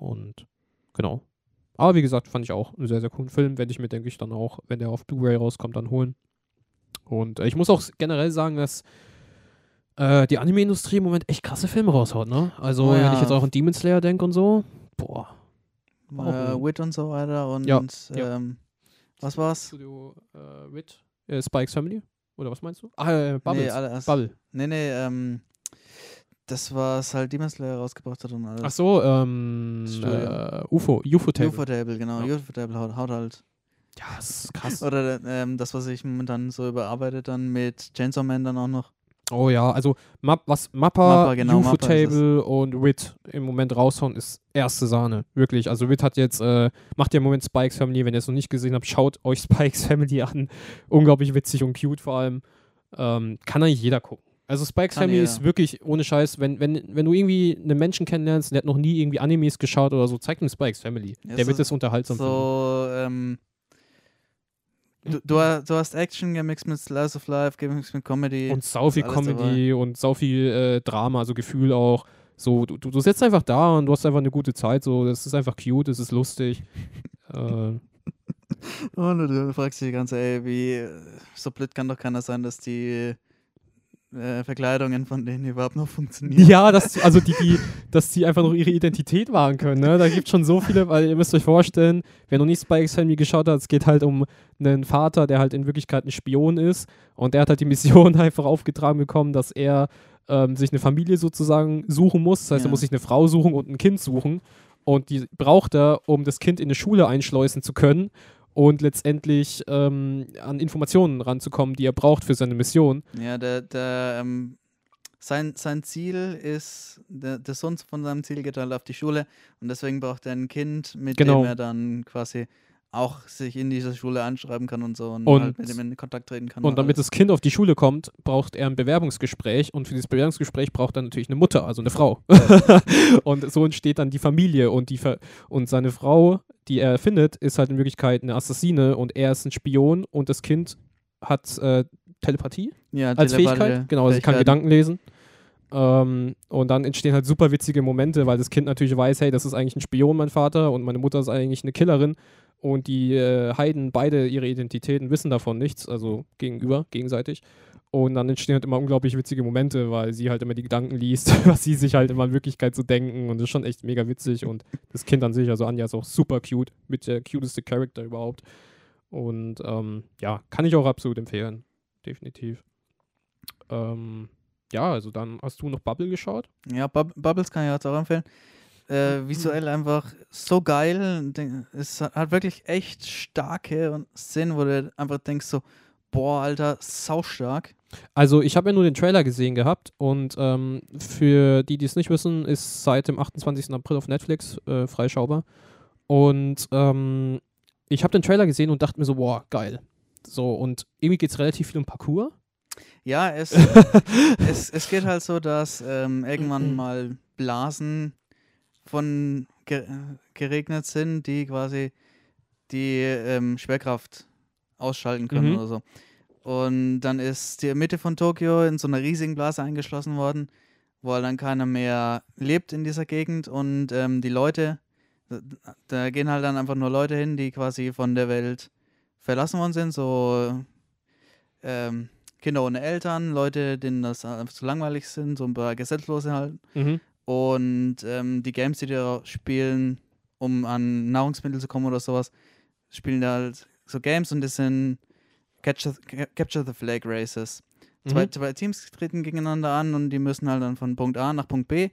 Und genau. Aber wie gesagt, fand ich auch einen sehr, sehr coolen Film. Werde ich mir, denke ich, dann auch, wenn der auf Blu-ray rauskommt, dann holen. Und äh, ich muss auch generell sagen, dass äh, die Anime-Industrie im Moment echt krasse Filme raushaut, ne? Also, oh, ja. wenn ich jetzt auch an Demon Slayer denke und so, boah. Äh, Wit und so weiter und ja, ähm, was war's? Studio äh, Wit, äh, Spikes Family? Oder was meinst du? Ah, äh, Bubbles. Nee, alles, Bubble. Nee, nee, ähm, das, was halt Demon Slayer rausgebracht hat und alles. Ach so, ähm, äh, UFO, UFO-Table. UFO-Table, genau. Ja. UFO-Table haut, haut, halt. Ja, das ist krass. Oder ähm, das, was ich momentan so überarbeitet dann mit Chainsaw Man dann auch noch. Oh ja, also Map, was Mappa, Mappa genau, UFO-Table und Wit im Moment raushauen, ist erste Sahne. Wirklich. Also Wit hat jetzt, äh, macht ja im Moment Spikes Family. Wenn ihr es noch nicht gesehen habt, schaut euch Spikes Family an. Unglaublich witzig und cute vor allem. Ähm, kann eigentlich jeder gucken. Also Spikes Kann Family jeder. ist wirklich ohne Scheiß, wenn, wenn, wenn du irgendwie einen Menschen kennenlernst, der hat noch nie irgendwie Animes geschaut oder so, zeig ihm Spikes Family. Ja, der wird es unterhaltsam so, ähm, Du, du, du, hast Action gemixt mit Slice of Life, gemixt mit Comedy. Und sau viel Comedy dabei. und sau viel äh, Drama, also Gefühl auch. So, du, du sitzt einfach da und du hast einfach eine gute Zeit. So, das ist einfach cute, das ist lustig. äh. Und du fragst dich ganz, ey, wie so blöd kann doch keiner sein, dass die äh, Verkleidungen von denen überhaupt noch funktionieren. Ja, dass, also die, die, dass die einfach noch ihre Identität wahren können. Ne? Da gibt es schon so viele, weil ihr müsst euch vorstellen, wer noch nicht X Family geschaut hat, es geht halt um einen Vater, der halt in Wirklichkeit ein Spion ist und der hat halt die Mission einfach aufgetragen bekommen, dass er ähm, sich eine Familie sozusagen suchen muss. Das heißt, ja. er muss sich eine Frau suchen und ein Kind suchen. Und die braucht er, um das Kind in eine Schule einschleusen zu können und letztendlich ähm, an Informationen ranzukommen, die er braucht für seine Mission. Ja, der, der ähm, sein, sein Ziel ist, der, der Sohn von seinem Ziel geht halt auf die Schule und deswegen braucht er ein Kind, mit genau. dem er dann quasi auch sich in dieser Schule anschreiben kann und so und, und halt mit dem in Kontakt treten kann. Und damit das Kind auf die Schule kommt, braucht er ein Bewerbungsgespräch und für dieses Bewerbungsgespräch braucht er natürlich eine Mutter, also eine Frau. und so entsteht dann die Familie und, die Ver und seine Frau, die er findet, ist halt in Wirklichkeit eine Assassine und er ist ein Spion und das Kind hat äh, Telepathie ja, als Fähigkeit. Genau, also sie kann Gedanken lesen. Ähm, und dann entstehen halt super witzige Momente, weil das Kind natürlich weiß, hey, das ist eigentlich ein Spion, mein Vater, und meine Mutter ist eigentlich eine Killerin. Und die äh, Heiden beide ihre Identitäten wissen davon nichts, also gegenüber, gegenseitig. Und dann entstehen halt immer unglaublich witzige Momente, weil sie halt immer die Gedanken liest, was sie sich halt immer in Wirklichkeit so denken. Und das ist schon echt mega witzig. Und das Kind an sich, also Anja, ist auch super cute, mit der cuteste Charakter überhaupt. Und ähm, ja, kann ich auch absolut empfehlen. Definitiv. Ähm, ja, also dann hast du noch Bubble geschaut? Ja, Bub Bubbles kann ich auch empfehlen äh, visuell einfach so geil. Es hat wirklich echt starke Szenen, wo du einfach denkst so, boah, Alter, saustark. Also ich habe ja nur den Trailer gesehen gehabt und ähm, für die, die es nicht wissen, ist seit dem 28. April auf Netflix äh, freischaubar. Und ähm, ich habe den Trailer gesehen und dachte mir so, boah, geil. So, und irgendwie geht es relativ viel um Parcours. Ja, es, es, es geht halt so, dass ähm, irgendwann mal Blasen von geregnet sind, die quasi die ähm, Schwerkraft ausschalten können mhm. oder so. Und dann ist die Mitte von Tokio in so einer riesigen Blase eingeschlossen worden, wo dann keiner mehr lebt in dieser Gegend und ähm, die Leute, da gehen halt dann einfach nur Leute hin, die quasi von der Welt verlassen worden sind, so ähm, Kinder ohne Eltern, Leute, denen das einfach zu langweilig sind, so ein paar Gesetzlose halt. Mhm. Und ähm, die Games, die da spielen, um an Nahrungsmittel zu kommen oder sowas, spielen da halt so Games und das sind Capture, Capture the Flag Races. Mhm. Zwei, zwei Teams treten gegeneinander an und die müssen halt dann von Punkt A nach Punkt B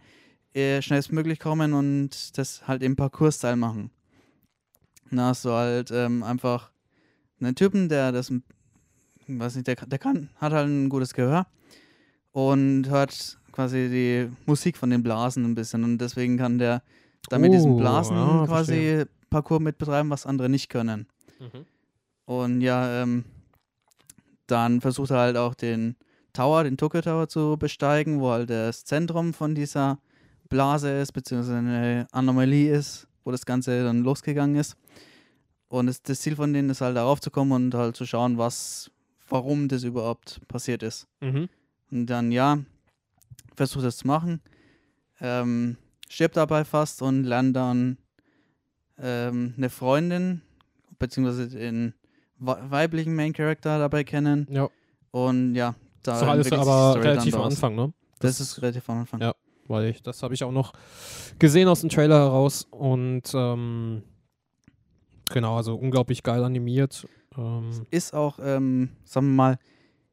äh, schnellstmöglich kommen und das halt im Parcours-Style machen. Hast du halt ähm, einfach einen Typen, der das, weiß nicht, der, der kann, hat halt ein gutes Gehör und hört quasi die Musik von den Blasen ein bisschen und deswegen kann der damit oh, diesen Blasen ja, quasi verstehe. Parcours mitbetreiben, was andere nicht können. Mhm. Und ja, ähm, dann versucht er halt auch den Tower, den Tokyo Tower zu besteigen, wo halt das Zentrum von dieser Blase ist, beziehungsweise eine Anomalie ist, wo das Ganze dann losgegangen ist. Und das, das Ziel von denen ist halt darauf zu kommen und halt zu schauen, was, warum das überhaupt passiert ist. Mhm. Und dann, ja, versucht es zu machen, ähm, stirbt dabei fast und lernt dann ähm, eine Freundin, beziehungsweise den weiblichen Main Character dabei kennen. Ja. Und ja, da ist doch alles aber relativ am Anfang, ne? Das, das, ist relativ am Anfang. Ja, weil ich, das habe ich auch noch gesehen aus dem Trailer heraus und ähm, genau, also unglaublich geil animiert. Ähm, ist auch, ähm, sagen wir mal,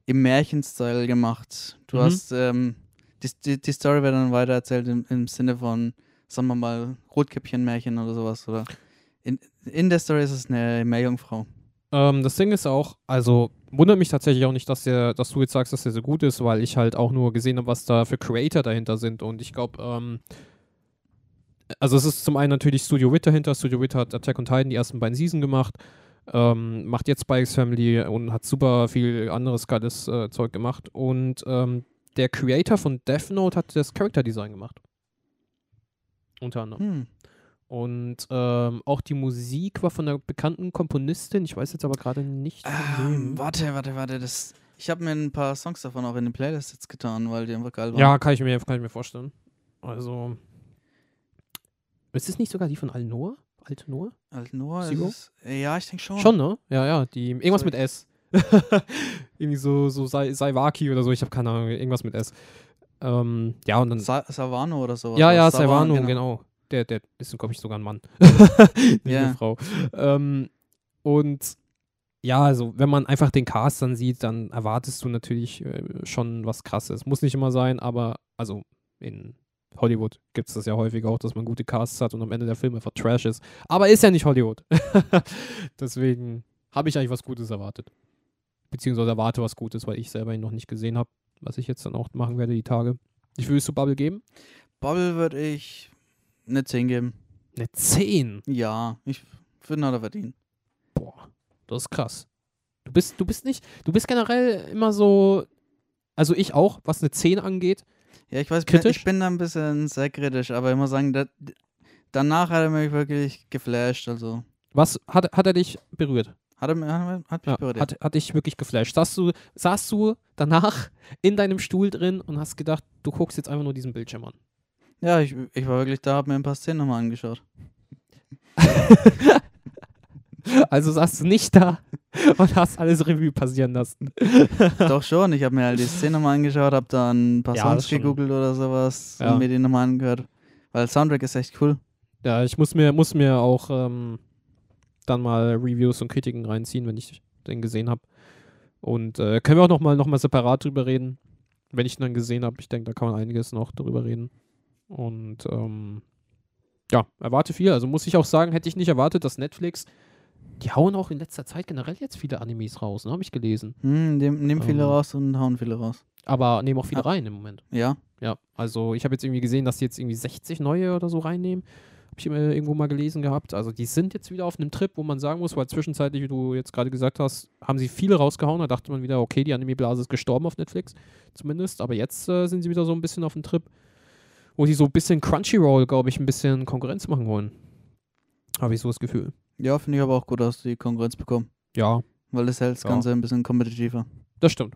im Märchenstil gemacht. Du mhm. hast, ähm, die, die, die, Story wird dann weitererzählt im, im Sinne von, sagen wir mal, Rotkäppchen-Märchen oder sowas. Oder in, in der Story ist es eine Meerjungfrau. Ähm, das Ding ist auch, also wundert mich tatsächlich auch nicht, dass, der, dass du jetzt sagst, dass der so gut ist, weil ich halt auch nur gesehen habe, was da für Creator dahinter sind. Und ich glaube, ähm, also es ist zum einen natürlich Studio Wit dahinter. Studio Wit hat Attack on Titan die ersten beiden Season gemacht, ähm, macht jetzt Spikes Family und hat super viel anderes geiles äh, Zeug gemacht. Und ähm, der Creator von Death Note hat das Character Design gemacht. Unter anderem. Hm. Und ähm, auch die Musik war von einer bekannten Komponistin, ich weiß jetzt aber gerade nicht. Ähm, warte, warte, warte. Das, ich habe mir ein paar Songs davon auch in die Playlist jetzt getan, weil die einfach geil waren. Ja, kann ich mir, kann ich mir vorstellen. Also. Ist es nicht sogar die von Al-Noah? Alt-Noah? Alt-Noah ist. Ja, ich denke schon. Schon, ne? Ja, ja. Die, irgendwas Sorry. mit S. Irgendwie so, so Saiwaki oder so, ich habe keine Ahnung, irgendwas mit S. Ähm, ja, und dann. Sa Savano oder so. Ja, ja, Savano, genau. genau. Der, der ist, glaube ich, sogar ein Mann. Nicht yeah. eine Frau. Ähm, und ja, also wenn man einfach den Cast dann sieht, dann erwartest du natürlich äh, schon was krasses. Muss nicht immer sein, aber also in Hollywood gibt es das ja häufig auch, dass man gute Casts hat und am Ende der Film einfach Trash ist. Aber ist ja nicht Hollywood. Deswegen habe ich eigentlich was Gutes erwartet. Beziehungsweise erwarte was Gutes, weil ich selber ihn noch nicht gesehen habe, was ich jetzt dann auch machen werde die Tage. Wie viel du Bubble geben? Bubble würde ich eine 10 geben. Eine 10? Ja, ich finde, hat er verdient. Boah, das ist krass. Du bist, du bist nicht, du bist generell immer so, also ich auch, was eine 10 angeht. Ja, ich weiß, kritisch. ich bin da ein bisschen sehr kritisch, aber ich muss sagen, da, danach hat er mich wirklich geflasht. Also. Was hat, hat er dich berührt? Hat, er, hat, mich ja, berührt. Hat, hat dich wirklich geflasht. Saßt du, saßt du danach in deinem Stuhl drin und hast gedacht, du guckst jetzt einfach nur diesen Bildschirm an? Ja, ich, ich war wirklich da, hab mir ein paar Szenen nochmal angeschaut. also saßt du nicht da und hast alles Revue passieren lassen. Doch schon, ich habe mir halt die Szene nochmal angeschaut, hab dann ein paar ja, Songs gegoogelt oder sowas ja. und mir die nochmal angehört. Weil Soundtrack ist echt cool. Ja, ich muss mir, muss mir auch ähm, dann mal Reviews und Kritiken reinziehen, wenn ich den gesehen habe. Und äh, können wir auch nochmal noch mal separat drüber reden, wenn ich ihn dann gesehen habe. Ich denke, da kann man einiges noch drüber reden. Und ähm, ja, erwarte viel. Also muss ich auch sagen, hätte ich nicht erwartet, dass Netflix, die hauen auch in letzter Zeit generell jetzt viele Animes raus, ne? habe ich gelesen. Hm, nehmen, nehmen viele ähm, raus und hauen viele raus. Aber nehmen auch viele ah. rein im Moment. Ja. Ja, also ich habe jetzt irgendwie gesehen, dass die jetzt irgendwie 60 neue oder so reinnehmen. Habe ich immer irgendwo mal gelesen gehabt. Also die sind jetzt wieder auf einem Trip, wo man sagen muss, weil zwischenzeitlich, wie du jetzt gerade gesagt hast, haben sie viele rausgehauen. Da dachte man wieder, okay, die Anime-Blase ist gestorben auf Netflix zumindest. Aber jetzt äh, sind sie wieder so ein bisschen auf dem Trip wo die so ein bisschen Crunchyroll, glaube ich, ein bisschen Konkurrenz machen wollen. Habe ich so das Gefühl. Ja, finde ich aber auch gut, dass die Konkurrenz bekommen. Ja. Weil das hält das ja. Ganze ein bisschen kompetitiver. Das stimmt.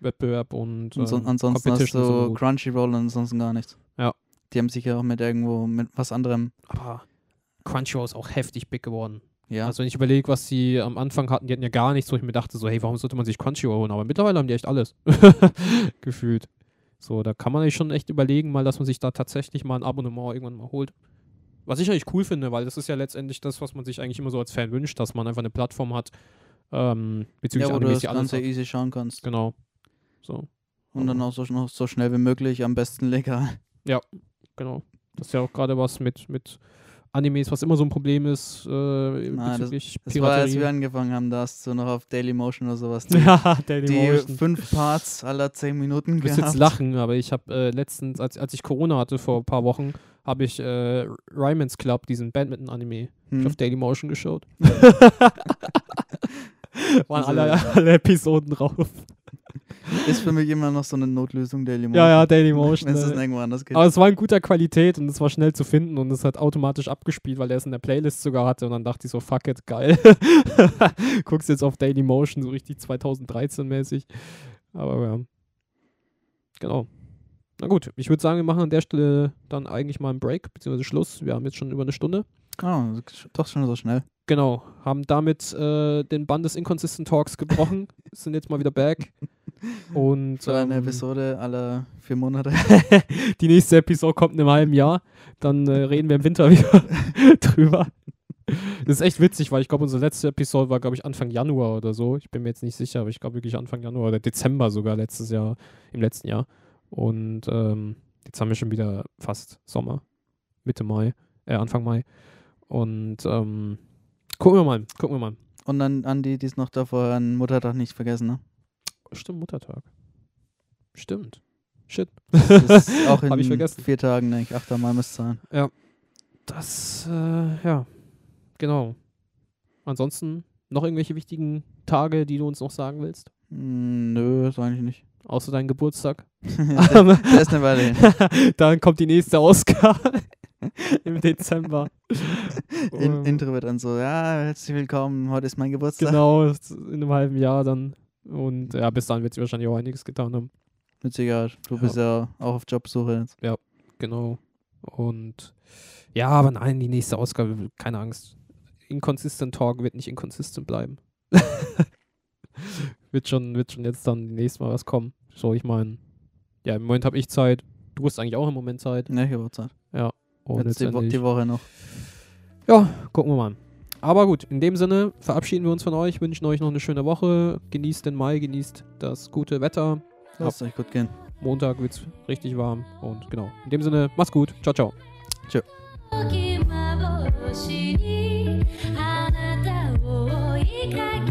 Wettbewerb und, äh, ansonsten hast du so Crunchyroll und ansonsten gar nichts. Ja. Die haben sich ja auch mit irgendwo mit was anderem. Aber Crunchyroll ist auch heftig big geworden. Ja. Also wenn ich überlege, was sie am Anfang hatten, die hatten ja gar nichts, wo ich mir dachte, so, hey, warum sollte man sich Crunchyroll holen? Aber mittlerweile haben die echt alles. Gefühlt. So, da kann man sich schon echt überlegen, mal, dass man sich da tatsächlich mal ein Abonnement irgendwann mal holt. Was ich eigentlich cool finde, weil das ist ja letztendlich das, was man sich eigentlich immer so als Fan wünscht, dass man einfach eine Plattform hat, ähm, bezüglich ja, wo Animes, du das Ganze easy schauen kannst. Genau. So. Und dann auch so, so schnell wie möglich, am besten legal. Ja, genau. Das ist ja auch gerade was mit, mit Animes, was immer so ein Problem ist. Äh, Nein, das, das war, als wir angefangen haben, da hast du noch auf Dailymotion oder sowas. Die, ja, Daily die Motion. fünf Parts aller zehn Minuten Du wirst gehabt. jetzt lachen, aber ich habe äh, letztens, als, als ich Corona hatte vor ein paar Wochen, habe ich äh, Ryman's Club, diesen Badminton-Anime, Hm. auf Dailymotion geschaut. Waren alle, alle Episoden drauf. Ist für mich immer noch so eine Notlösung, Dailymotion. Ja, ja, Dailymotion. Wenn es irgendwo anders geht. Aber es war in guter Qualität und es war schnell zu finden und es hat automatisch abgespielt, weil er es in der Playlist sogar hatte und dann dachte ich so, fuck it, geil. Guckst jetzt auf Dailymotion, so richtig 2013-mäßig. Aber ja. Genau. Na gut, ich würde sagen, wir machen an der Stelle dann eigentlich mal einen Break, beziehungsweise Schluss. Wir haben jetzt schon über eine Stunde. Oh, doch schon so schnell. Genau, haben damit äh, den Band des Inconsistent Talks gebrochen, sind jetzt mal wieder back. Und So eine ähm, Episode aller vier Monate. die nächste Episode kommt in einem halben Jahr. Dann äh, reden wir im Winter wieder drüber. Das ist echt witzig, weil ich glaube, unsere letzte Episode war, glaube ich, Anfang Januar oder so. Ich bin mir jetzt nicht sicher, aber ich glaube wirklich Anfang Januar oder Dezember sogar letztes Jahr, im letzten Jahr. Und ähm, jetzt haben wir schon wieder fast Sommer. Mitte Mai, äh, Anfang Mai. Und ähm, gucken wir mal, gucken wir mal. Und dann an die, die es noch davor an Muttertag nicht vergessen, ne? Stimmt, Muttertag. Stimmt. Shit. Das ist auch in ich vergessen. vier Tagen, denke ich. 8. Mai müsste sein. Das, äh, ja, genau. Ansonsten noch irgendwelche wichtigen Tage, die du uns noch sagen willst? Hm, nö, ist eigentlich nicht. Außer deinen Geburtstag. ist eine Weile hin. Dann kommt die nächste Ausgabe im Dezember. In, Ähm, Intro wird dann so, ja, herzlich willkommen, heute ist mein Geburtstag. Genau, in einem halben Jahr dann. Und ja, bis dann wird sie wahrscheinlich auch einiges getan haben. Mit Sicherheit. Du bist ja auch auf Jobsuche jetzt. Genau. Und ja, aber nein, die nächste Ausgabe, keine Angst. Inconsistent Talk wird nicht inconsistent bleiben. wird, schon, wird schon jetzt dann nächstes Mal was kommen. So, ich meine, ja, im Moment habe ich Zeit. Du hast eigentlich auch im Moment Zeit. Ne, ich habe auch Zeit. Und Jetzt die, Wo letztendlich- die Woche noch. Ja, gucken wir mal. Aber gut, in dem Sinne verabschieden wir uns von euch, wünschen euch noch eine schöne Woche. Genießt den Mai, genießt das gute Wetter. Lasst euch gut gehen. Montag wird es richtig warm. Und genau, in dem Sinne, macht's gut. Ciao, ciao. き幻にあなたを追いかけて